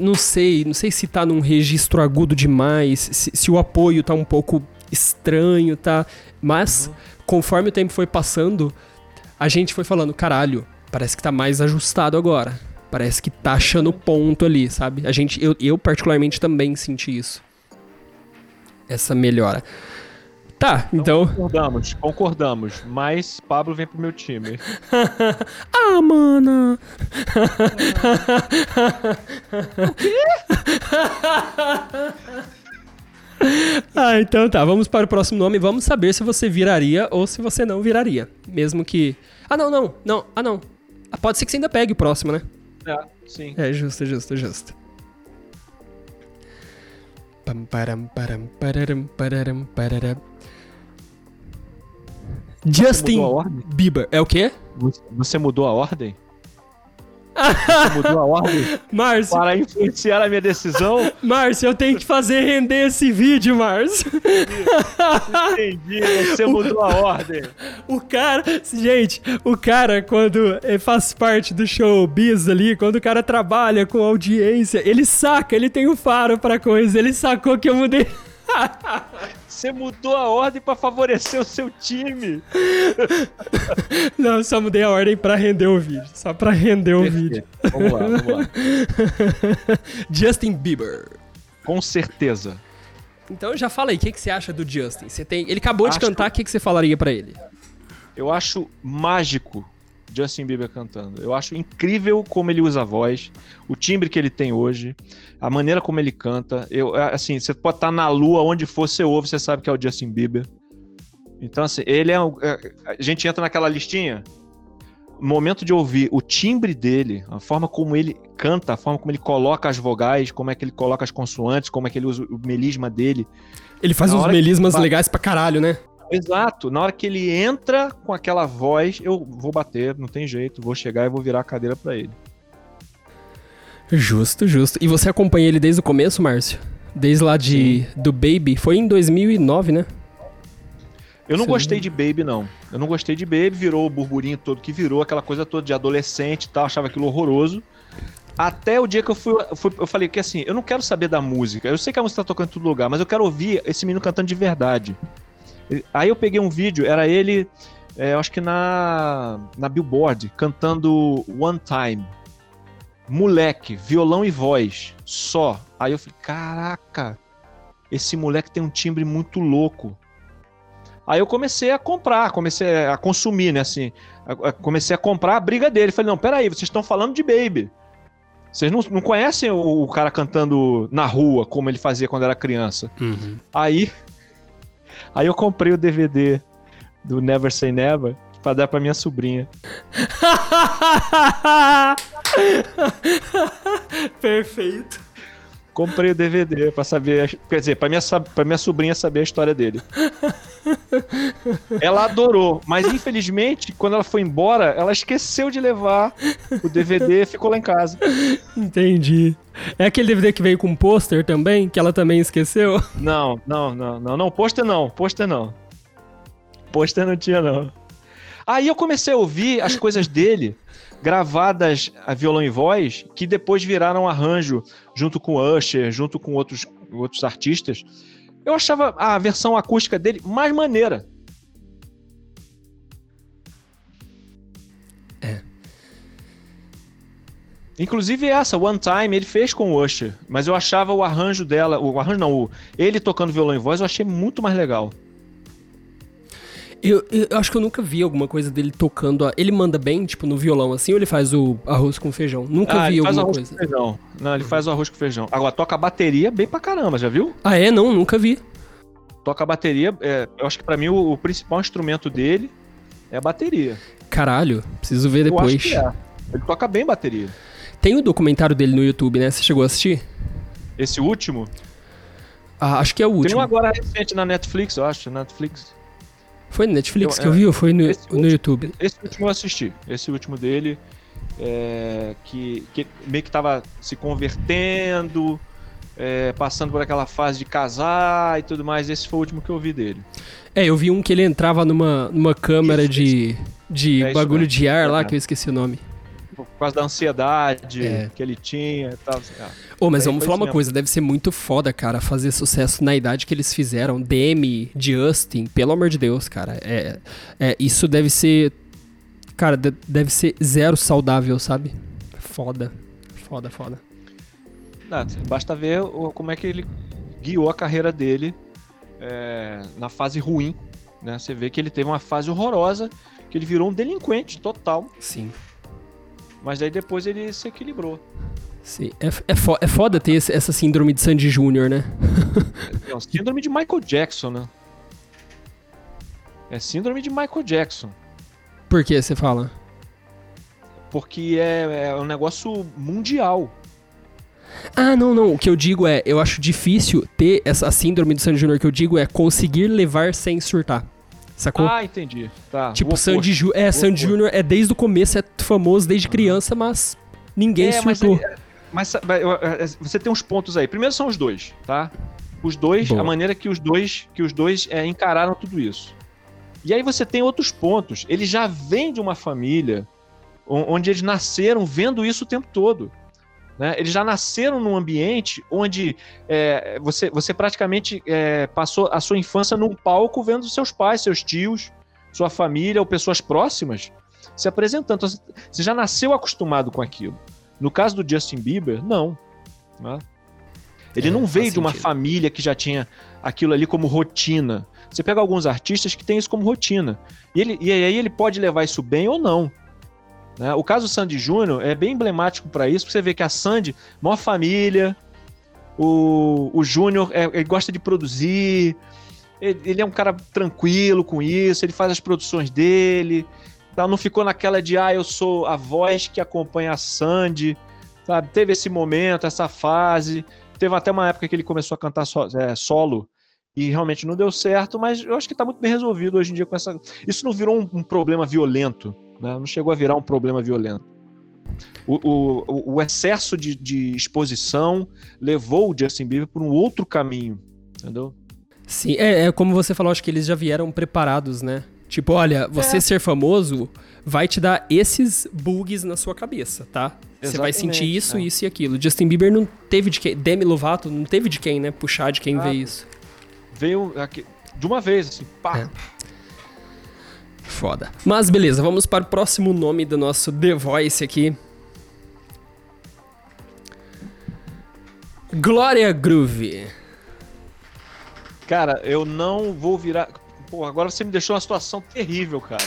não sei, não sei se tá num registro agudo demais, se, se o apoio tá um pouco estranho, tá? Mas, uhum. conforme o tempo foi passando, a gente foi falando, caralho, parece que tá mais ajustado agora. Parece que tá achando ponto ali, sabe? A gente, eu, eu particularmente também senti isso. Essa melhora. Tá, então. então... Concordamos, concordamos. Mas Pablo vem pro meu time. ah, mano! o quê? ah, então tá. Vamos para o próximo nome. Vamos saber se você viraria ou se você não viraria. Mesmo que. Ah, não, não. Não. Ah, não. Ah, pode ser que você ainda pegue o próximo, né? É, sim. É justo, justo, justo. Pam, param, param, pararam, pararam, pararam. Justin Bieber. É o quê? Você mudou a ordem? Você mudou a ordem? Márcio. Para influenciar a minha decisão? Márcio, eu tenho que fazer render esse vídeo, Márcio. Entendi, você mudou a ordem. O cara, gente, o cara, quando faz parte do showbiz ali, quando o cara trabalha com audiência, ele saca, ele tem o um faro pra coisa, ele sacou que eu mudei. Você mudou a ordem para favorecer o seu time. Não, só mudei a ordem para render o vídeo. Só para render o vídeo. Vamos lá, vamos lá. Justin Bieber. Com certeza. Então já fala aí, o que, que você acha do Justin? Você tem, ele acabou acho de cantar, o que, que você falaria para ele? Eu acho mágico Justin Bieber cantando. Eu acho incrível como ele usa a voz, o timbre que ele tem hoje, a maneira como ele canta. Eu, é, assim, você pode estar na lua, onde for, você ouve, você sabe que é o Justin Bieber. Então, assim, ele é. Um, é, a gente entra naquela listinha. Momento de ouvir o timbre dele, a forma como ele canta, a forma como ele coloca as vogais, como é que ele coloca as consoantes, como é que ele usa o melisma dele. Ele faz uns melismas que... legais pra caralho, né? Exato. Na hora que ele entra com aquela voz, eu vou bater, não tem jeito, vou chegar e vou virar a cadeira para ele. Justo, justo. E você acompanha ele desde o começo, Márcio? Desde lá de Sim. do Baby, foi em 2009, né? Eu não Sim. gostei de Baby, não. Eu não gostei de Baby, virou o burburinho todo que virou, aquela coisa toda de adolescente e tal, achava aquilo horroroso. Até o dia que eu fui, fui, eu falei que assim, eu não quero saber da música. Eu sei que a música tá tocando em todo lugar, mas eu quero ouvir esse menino cantando de verdade. Aí eu peguei um vídeo, era ele, é, eu acho que na, na Billboard, cantando One Time. Moleque, violão e voz, só. Aí eu falei, caraca, esse moleque tem um timbre muito louco. Aí eu comecei a comprar, comecei a consumir, né, assim. Comecei a comprar a briga dele. Falei, não, peraí, vocês estão falando de Baby. Vocês não, não conhecem o, o, cara cantando na rua, como ele fazia quando era criança. Uhum. Aí Aí eu comprei o DVD do Never Say Never pra dar pra minha sobrinha. Perfeito. Comprei o DVD pra saber, quer dizer, pra minha, pra minha sobrinha saber a história dele. Ela adorou, mas infelizmente, quando ela foi embora, ela esqueceu de levar o DVD e ficou lá em casa. Entendi. É aquele DVD que veio com pôster também, que ela também esqueceu? Não, não, não, não, não, pôster não, pôster não. Pôster não tinha não. Aí eu comecei a ouvir as coisas dele gravadas a violão e voz, que depois viraram arranjo junto com Usher, junto com outros, outros artistas. Eu achava a versão acústica dele mais maneira. É. Inclusive essa, One Time, ele fez com o Usher, mas eu achava o arranjo dela, o arranjo não, o, ele tocando violão e voz, eu achei muito mais legal. Eu, eu, acho que eu nunca vi alguma coisa dele tocando. A... Ele manda bem, tipo, no violão assim, ou ele faz o arroz com feijão? Nunca ah, vi ele faz alguma arroz coisa. Com feijão. Não, ele faz o arroz com feijão. Agora, toca a bateria bem pra caramba, já viu? Ah, é? Não, nunca vi. Toca a bateria, é, eu acho que pra mim o, o, principal instrumento dele é a bateria. Caralho, preciso ver depois. Eu que é. Ele toca bem bateria. Tem o documentário dele no YouTube, né? Você chegou a assistir? Esse último? Ah, acho que é o último. Tem um agora recente na Netflix, eu acho, Netflix. Foi no Netflix eu, que eu vi ou foi no, no último, YouTube? Esse último eu assisti. Esse último dele, é, que, que, meio que tava se convertendo, é, passando por aquela fase de casar e tudo mais. Esse foi o último que eu vi dele. É, eu vi um que ele entrava numa, numa câmera de, de é bagulho de ar lá, que eu esqueci o nome por causa da ansiedade é. que ele tinha e tal. Ah. Oh, mas vamos falar uma mesmo. coisa, deve ser muito foda, cara, fazer sucesso na idade que eles fizeram. Demi, Justin, pelo amor de Deus, cara. É, é, isso deve ser. Cara, deve ser zero saudável, sabe? Foda. Foda, foda. Não, basta ver como é que ele guiou a carreira dele é, na fase ruim. Né? Você vê que ele teve uma fase horrorosa, que ele virou um delinquente total. Sim. Mas aí depois ele se equilibrou. Sim, é, é, fo é foda ter esse, essa síndrome de Sandy Júnior, né? é síndrome de Michael Jackson, né? É síndrome de Michael Jackson. Por que você fala? Porque é, é um negócio mundial. Ah, não, não. O que eu digo é, eu acho difícil ter essa síndrome de Sandy Júnior que eu digo é conseguir levar sem surtar. Sacou? Ah, entendi. Tá. Tipo, Sandy, Ju é, Sandy Júnior é desde o começo, é famoso desde criança, mas ninguém é, surtou. Mas, mas, é, você tem uns pontos aí. Primeiro são os dois, tá? Os dois, Boa. a maneira que os dois, que os dois é, encararam tudo isso. E aí você tem outros pontos. Eles já vêm de uma família onde eles nasceram vendo isso o tempo todo. Né? Eles já nasceram num ambiente onde é, você, você praticamente é, passou a sua infância num palco vendo seus pais, seus tios, sua família ou pessoas próximas se apresentando. Então, você já nasceu acostumado com aquilo. No caso do Justin Bieber, não. Né? Ele é, não veio de uma sentido. família que já tinha aquilo ali como rotina. Você pega alguns artistas que têm isso como rotina. E, ele, e aí ele pode levar isso bem ou não. Né? O caso Sandy Júnior é bem emblemático para isso, porque você vê que a Sandy, maior família, o, o Júnior é, ele gosta de produzir, ele, ele, é um cara tranquilo com isso, ele faz as produções dele, tá? não ficou naquela de, ah, eu sou a voz que acompanha a Sandy, sabe? Teve esse momento, essa fase, teve até uma época que ele começou a cantar so, é, solo, e realmente não deu certo, mas eu acho que está muito bem resolvido hoje em dia com essa. Isso não virou um, um problema violento, né? não chegou a virar um problema violento. O, o, o excesso de, de, exposição levou o Justin Bieber por um outro caminho, entendeu? Sim, é, é, como você falou, acho que eles já vieram preparados, né? Tipo, olha, você é. ser famoso vai te dar esses bugs na sua cabeça, tá? Você vai sentir isso, é. isso e aquilo. Justin Bieber não teve de quem. Demi Lovato não teve de quem, né? Puxar de quem ah, vê isso. Veio aqui, de uma vez, assim, pá. É. Foda. Mas beleza, vamos para o próximo nome do nosso The Voice aqui. Glória Groove. Cara, eu não vou virar. Pô, agora você me deixou uma situação terrível, cara.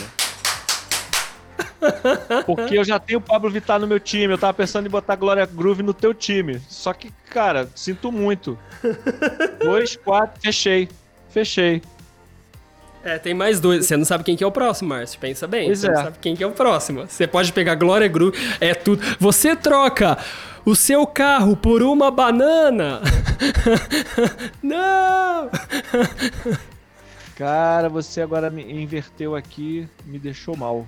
Porque eu já tenho o Pablo Vittar no meu time. Eu tava pensando em botar Glória Groove no teu time. Só que, cara, sinto muito. Dois, quatro, fechei. Fechei. É, tem mais dois. Você não sabe quem que é o próximo, Márcio. Pensa bem. Pois você é. não sabe quem que é o próximo. Você pode pegar Glória Groove, é tudo. Você troca o seu carro por uma banana. não! Cara, você agora me inverteu aqui, me deixou mal.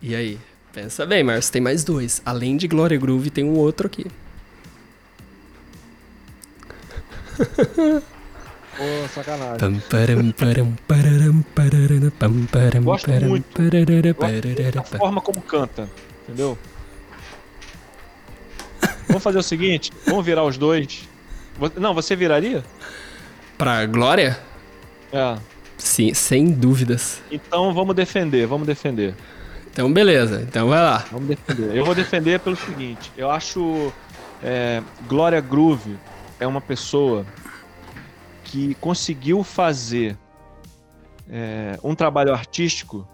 E aí? Pensa bem, Márcio, tem mais dois. Além de Glória Groove, tem um outro aqui. Pô, sacanagem. Gosto param, muito. pararara, Eu acho que pararara, a forma como canta, entendeu? Vamos fazer o seguinte, vamos virar os dois. Não, você viraria? Pra Glória? É. Sim, sem dúvidas. Então vamos defender, vamos defender. Então, beleza. Então, vai lá. Vamos defender. Eu vou defender pelo seguinte: eu acho é, Glória Groove é uma pessoa que conseguiu fazer é, um trabalho artístico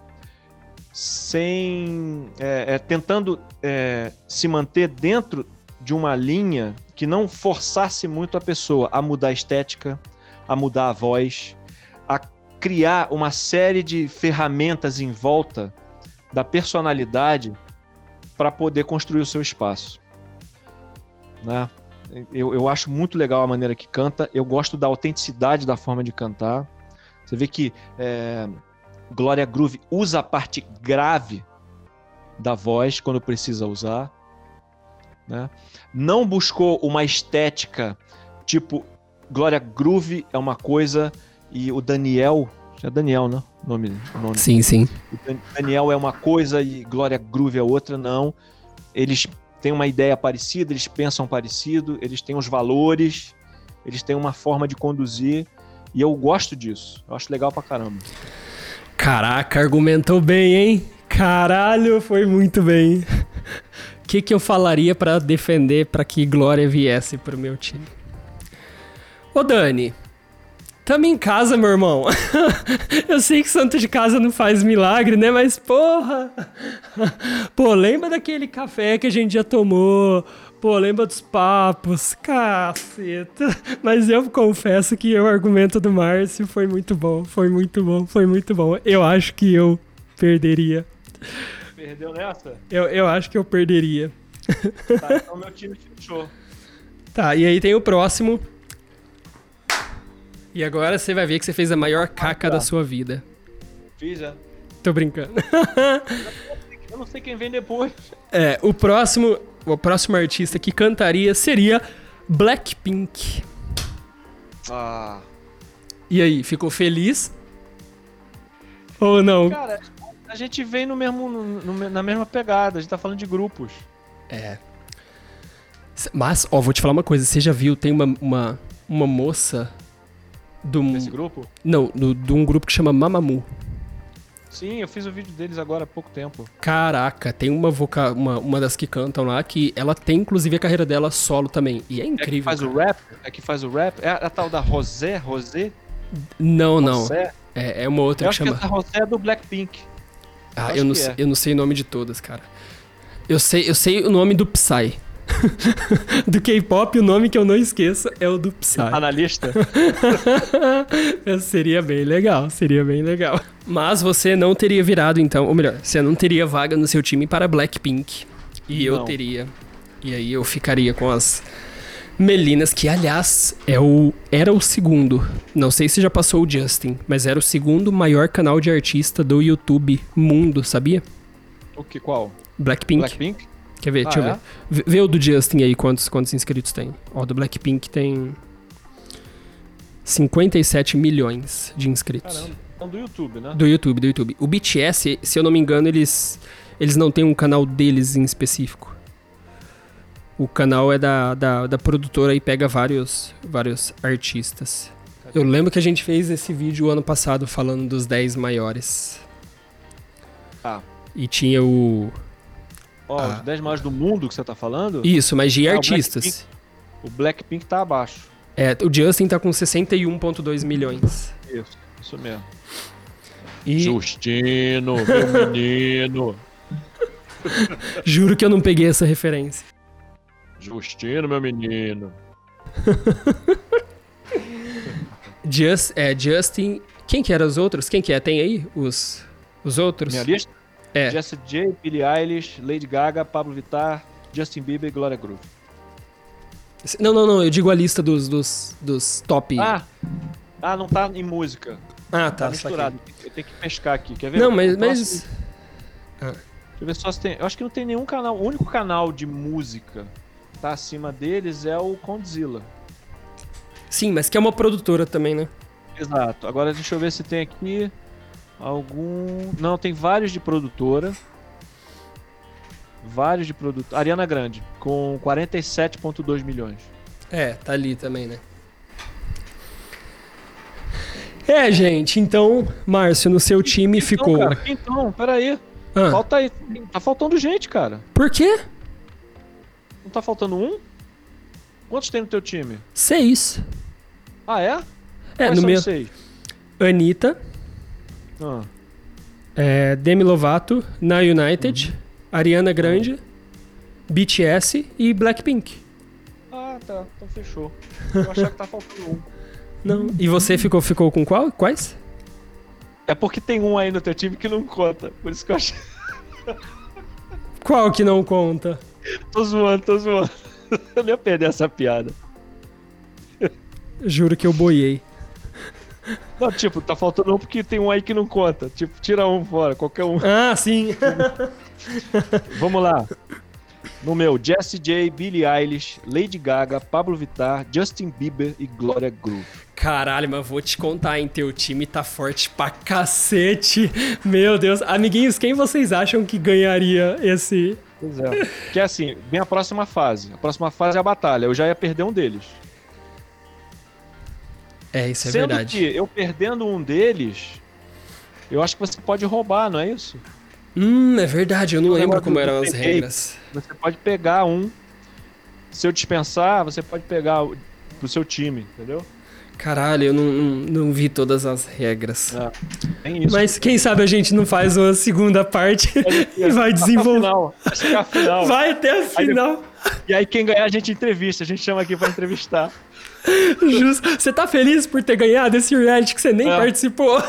sem é, é, tentando é, se manter dentro de uma linha que não forçasse muito a pessoa a mudar a estética, a mudar a voz, a criar uma série de ferramentas em volta da personalidade para poder construir o seu espaço. Né? Eu, eu acho muito legal a maneira que canta, eu gosto da autenticidade da forma de cantar. Você vê que é, Glória Groove usa a parte grave da voz quando precisa usar. Né? Não buscou uma estética tipo Glória Groove é uma coisa e o Daniel, é Daniel, né? O nome, o nome Sim, sim. o Dan- Daniel é uma coisa e Glória Groove é outra, não. Eles têm uma ideia parecida, eles pensam parecido, eles têm os valores, eles têm uma forma de conduzir, e eu gosto disso. Eu acho legal pra caramba. Caraca, argumentou bem, hein? Caralho, foi muito bem. O que, que eu falaria pra defender pra que Glória viesse pro meu time? Ô Dani, tamo em casa, meu irmão. eu sei que santo de casa não faz milagre, né? Mas porra. Pô, lembra daquele café que a gente já tomou? Pô, lembra dos papos? Caceta. Mas eu confesso que o argumento do Márcio foi muito bom. Foi muito bom, foi muito bom. Eu acho que eu perderia. Perdeu nessa? Eu, eu acho que eu perderia. Tá, então meu time fechou. Tá, e aí tem o próximo. E agora você vai ver que você fez a maior caca da sua vida. Fiz, é. Tô brincando. Eu não sei quem vem depois. É, o próximo, o próximo artista que cantaria seria Blackpink. Ah. E aí, ficou feliz? Ou não? Cara, a gente vem no mesmo, no- no- na mesma pegada, a gente tá falando de grupos. É. Mas, ó, vou te falar uma coisa. Você já viu, tem uma, uma, uma moça do... Nesse grupo? Não, do- de um grupo que chama Mamamoo. Sim, eu fiz o vídeo deles agora há pouco tempo. Caraca, tem uma, voca... uma, uma das que cantam lá que ela tem, inclusive, a carreira dela solo também. E é É que incrível. faz o cara. rap? É que faz o rap? É a, tal da Rosé? Rosé? Não, não. É, é uma outra Eu que acho que chama. essa Rosé é do Blackpink. Ah, acho eu não, que sei, é. eu não sei o nome de todas, cara. Eu sei, eu sei o nome do Psy. do K-pop, o nome que eu não esqueço é o do Psy. Tá na lista? seria bem legal, seria bem legal. Mas você não teria virado, então, ou melhor, você não teria vaga no seu time para Blackpink. E eu Não. teria. E aí eu ficaria com as Melinas, que aliás é o, era o segundo. Não sei se já passou o Justin, mas era o segundo maior canal de artista do YouTube mundo, sabia? o que? Qual? Blackpink. Blackpink? Quer ver? Ah, Deixa eu é? ver. Vê- o do Justin aí, quantos, quantos inscritos tem. Ó, do Blackpink tem 57 milhões de inscritos. Caramba. Então do YouTube, né? Do YouTube, do YouTube. O BTS, se eu não me engano, eles, eles não têm um canal deles em específico. O canal é da, da, da produtora e pega vários, vários artistas. Eu lembro que a gente fez esse vídeo ano passado falando dos 10 maiores. Ah. E tinha o. Ó, Ah. os 10 maiores do mundo que você tá falando, Isso, mas de Ah, o artistas. o Blackpink tá abaixo. É, o Justin tá com 61,2 milhões. Isso, isso mesmo. E Justino, meu menino. juro que eu não peguei essa referência. Justino, meu menino. Just, é, Justin. Quem que eram os outros? Quem que é? Tem aí os, os outros? Minha lista? É. Jessie J, Billie Eilish, Lady Gaga, Pablo Vittar, Justin Bieber e Gloria Groove. Não, não, não. Eu digo a lista dos, dos, dos top. Ah, ah, não tá em música. Ah, Tá, tá. misturado. Eu tenho que pescar aqui, quer ver? Não, mas. Mas... próximo- Deixa eu ver só se tem. Eu acho que não tem nenhum canal. O único canal de música que tá acima deles é o Condzilla. Sim, mas que é uma produtora também, né? Exato. Agora deixa eu ver se tem aqui algum. Não, tem vários de produtora. Vários de produtora. Ariana Grande, com 47,2 milhões. É, tá ali também, né? É, gente, então, Márcio, no seu time então, ficou. Cara, então, peraí. Ah, Falta aí. Tá faltando gente, cara. por quê? Não tá faltando um? Quantos tem no teu time? Seis. Ah, é? É, Quais no meu. seis? Anitta, Ah, é, Demi Lovato, Na United, Ariana Grande, BTS e Blackpink. Ah, tá. Então fechou. Eu achava que tá faltando um. Não. E você ficou, ficou com qual? Quais? É porque tem um aí no teu time que não conta. Por isso que eu achei. Qual que não conta? Tô zoando, tô zoando. Eu não ia perder essa piada. Juro que eu boiei. Não, tipo, tá faltando um porque tem um aí que não conta. Tipo, tira um fora, qualquer um. Ah, sim. Vamos lá. No meu, Jessie J, Billie Eilish, Lady Gaga, Pablo Vittar, Justin Bieber e Gloria Groove. Caralho, mas vou te contar, hein? Teu time tá forte pra cacete. Meu Deus. Amiguinhos, quem vocês acham que ganharia esse. Pois é. Que é assim, vem a próxima fase. A próxima fase é a batalha. Eu já ia perder um deles. É, isso é Sendo verdade. que eu perdendo um deles, eu acho que você pode roubar, não é isso? Hum, é verdade. Eu não Eu lembro lembro como eram as regras. Você pode pegar um. Se eu dispensar, você pode pegar pro seu time, entendeu? Caralho, eu não, não, não vi todas as regras. É, tem isso. Mas quem sabe a gente não faz uma segunda parte e vai desenvolver. final. Vai final. Vai até a final. E aí quem ganhar a gente entrevista. A gente chama aqui pra entrevistar. Justo. Você tá feliz por ter ganhado esse reality que você nem É. participou?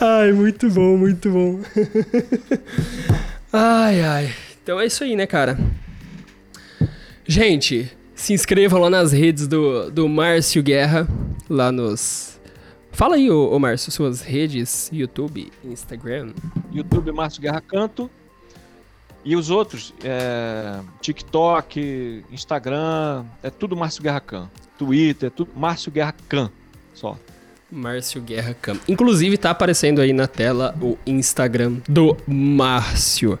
ai, muito bom, muito bom. ai, ai. Então é isso aí, né, cara? Gente, se inscrevam lá nas redes do, do Márcio Guerra, lá nos... Fala aí, ô, ô Márcio, suas redes, YouTube, Instagram. YouTube Márcio Guerra Canto. E os outros, é, TikTok, Instagram, é tudo Márcio Guerra Can. Twitter, é tudo Márcio Guerra Can. Só. Márcio Guerra Cam. Inclusive, tá aparecendo aí na tela o Instagram do Márcio.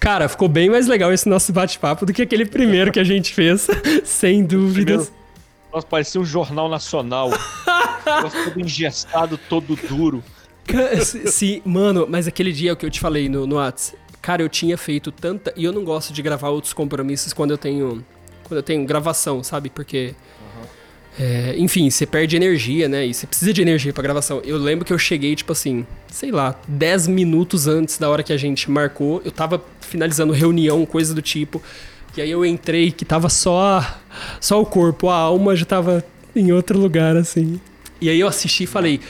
Cara, ficou bem mais legal esse nosso bate-papo do que aquele primeiro que a gente fez, sem dúvidas. Primeiro, nossa, parecia um jornal nacional. Nossa, todo engessado, todo duro. Se- se- mano, mas aquele dia que eu te falei no, no Whats, cara, eu tinha feito tanta. E eu não gosto de gravar outros compromissos quando eu tenho. Quando eu tenho gravação, sabe? Porque. é, enfim, você perde energia, né? E você precisa de energia pra gravação. Eu lembro que eu cheguei, tipo assim, sei lá, 10 minutos antes da hora que a gente marcou. Eu tava finalizando reunião, coisa do tipo. E aí eu entrei que tava só, só o corpo, a alma já tava em outro lugar, assim. E aí eu assisti e falei.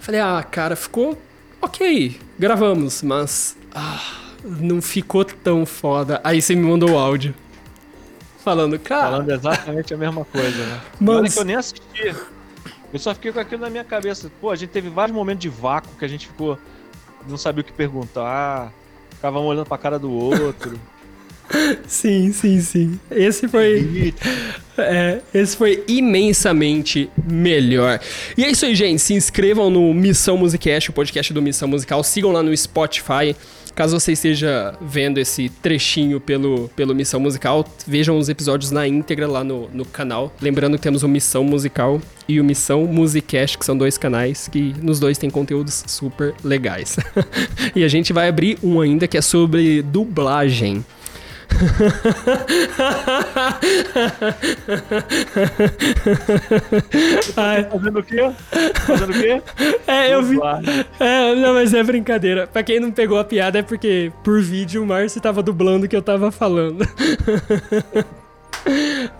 Falei, ah, cara, ficou ok, gravamos, mas ah, não ficou tão foda. Aí você me mandou o áudio. Falando, cara, Falando exatamente a mesma coisa, né? Mano, que eu nem assisti. Eu só fiquei com aquilo na minha cabeça. Pô, a gente teve vários momentos de vácuo que a gente ficou. Não sabia o que perguntar. Ficava um olhando pra cara do outro. sim, sim, sim. Esse foi. É, esse foi imensamente melhor. E é isso aí, gente. Se inscrevam no Missão Musicast, o podcast do Missão Musical. Sigam lá no Spotify. Caso você esteja vendo esse trechinho pelo, pelo Missão Musical, vejam os episódios na íntegra lá no, no canal. Lembrando que temos o Missão Musical e o Missão Musicast, que são dois canais que nos dois tem conteúdos super legais. e a gente vai abrir um ainda que é sobre dublagem. Ai, fazendo o quê? Fazendo o quê? é, eu vi. É, não, mas é brincadeira. Pra quem não pegou a piada é porque por vídeo o Márcio tava dublando o que eu tava falando.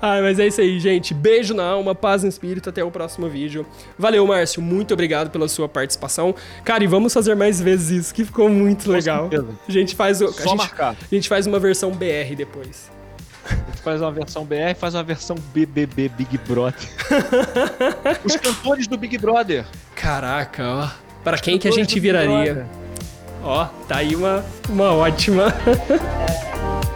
Ai, mas é isso aí, gente. Beijo na alma, paz no espírito. Até o próximo vídeo. Valeu, Márcio. Muito obrigado pela sua participação. Cara, e vamos fazer mais vezes isso, que ficou muito legal. certeza. A gente faz o. A gente, a gente faz uma versão BR depois. A gente faz uma versão BR faz uma versão BBB Big Brother. Os cantores do Big Brother. Caraca, ó. Para quem que a gente viraria? Ó, tá aí uma, uma ótima.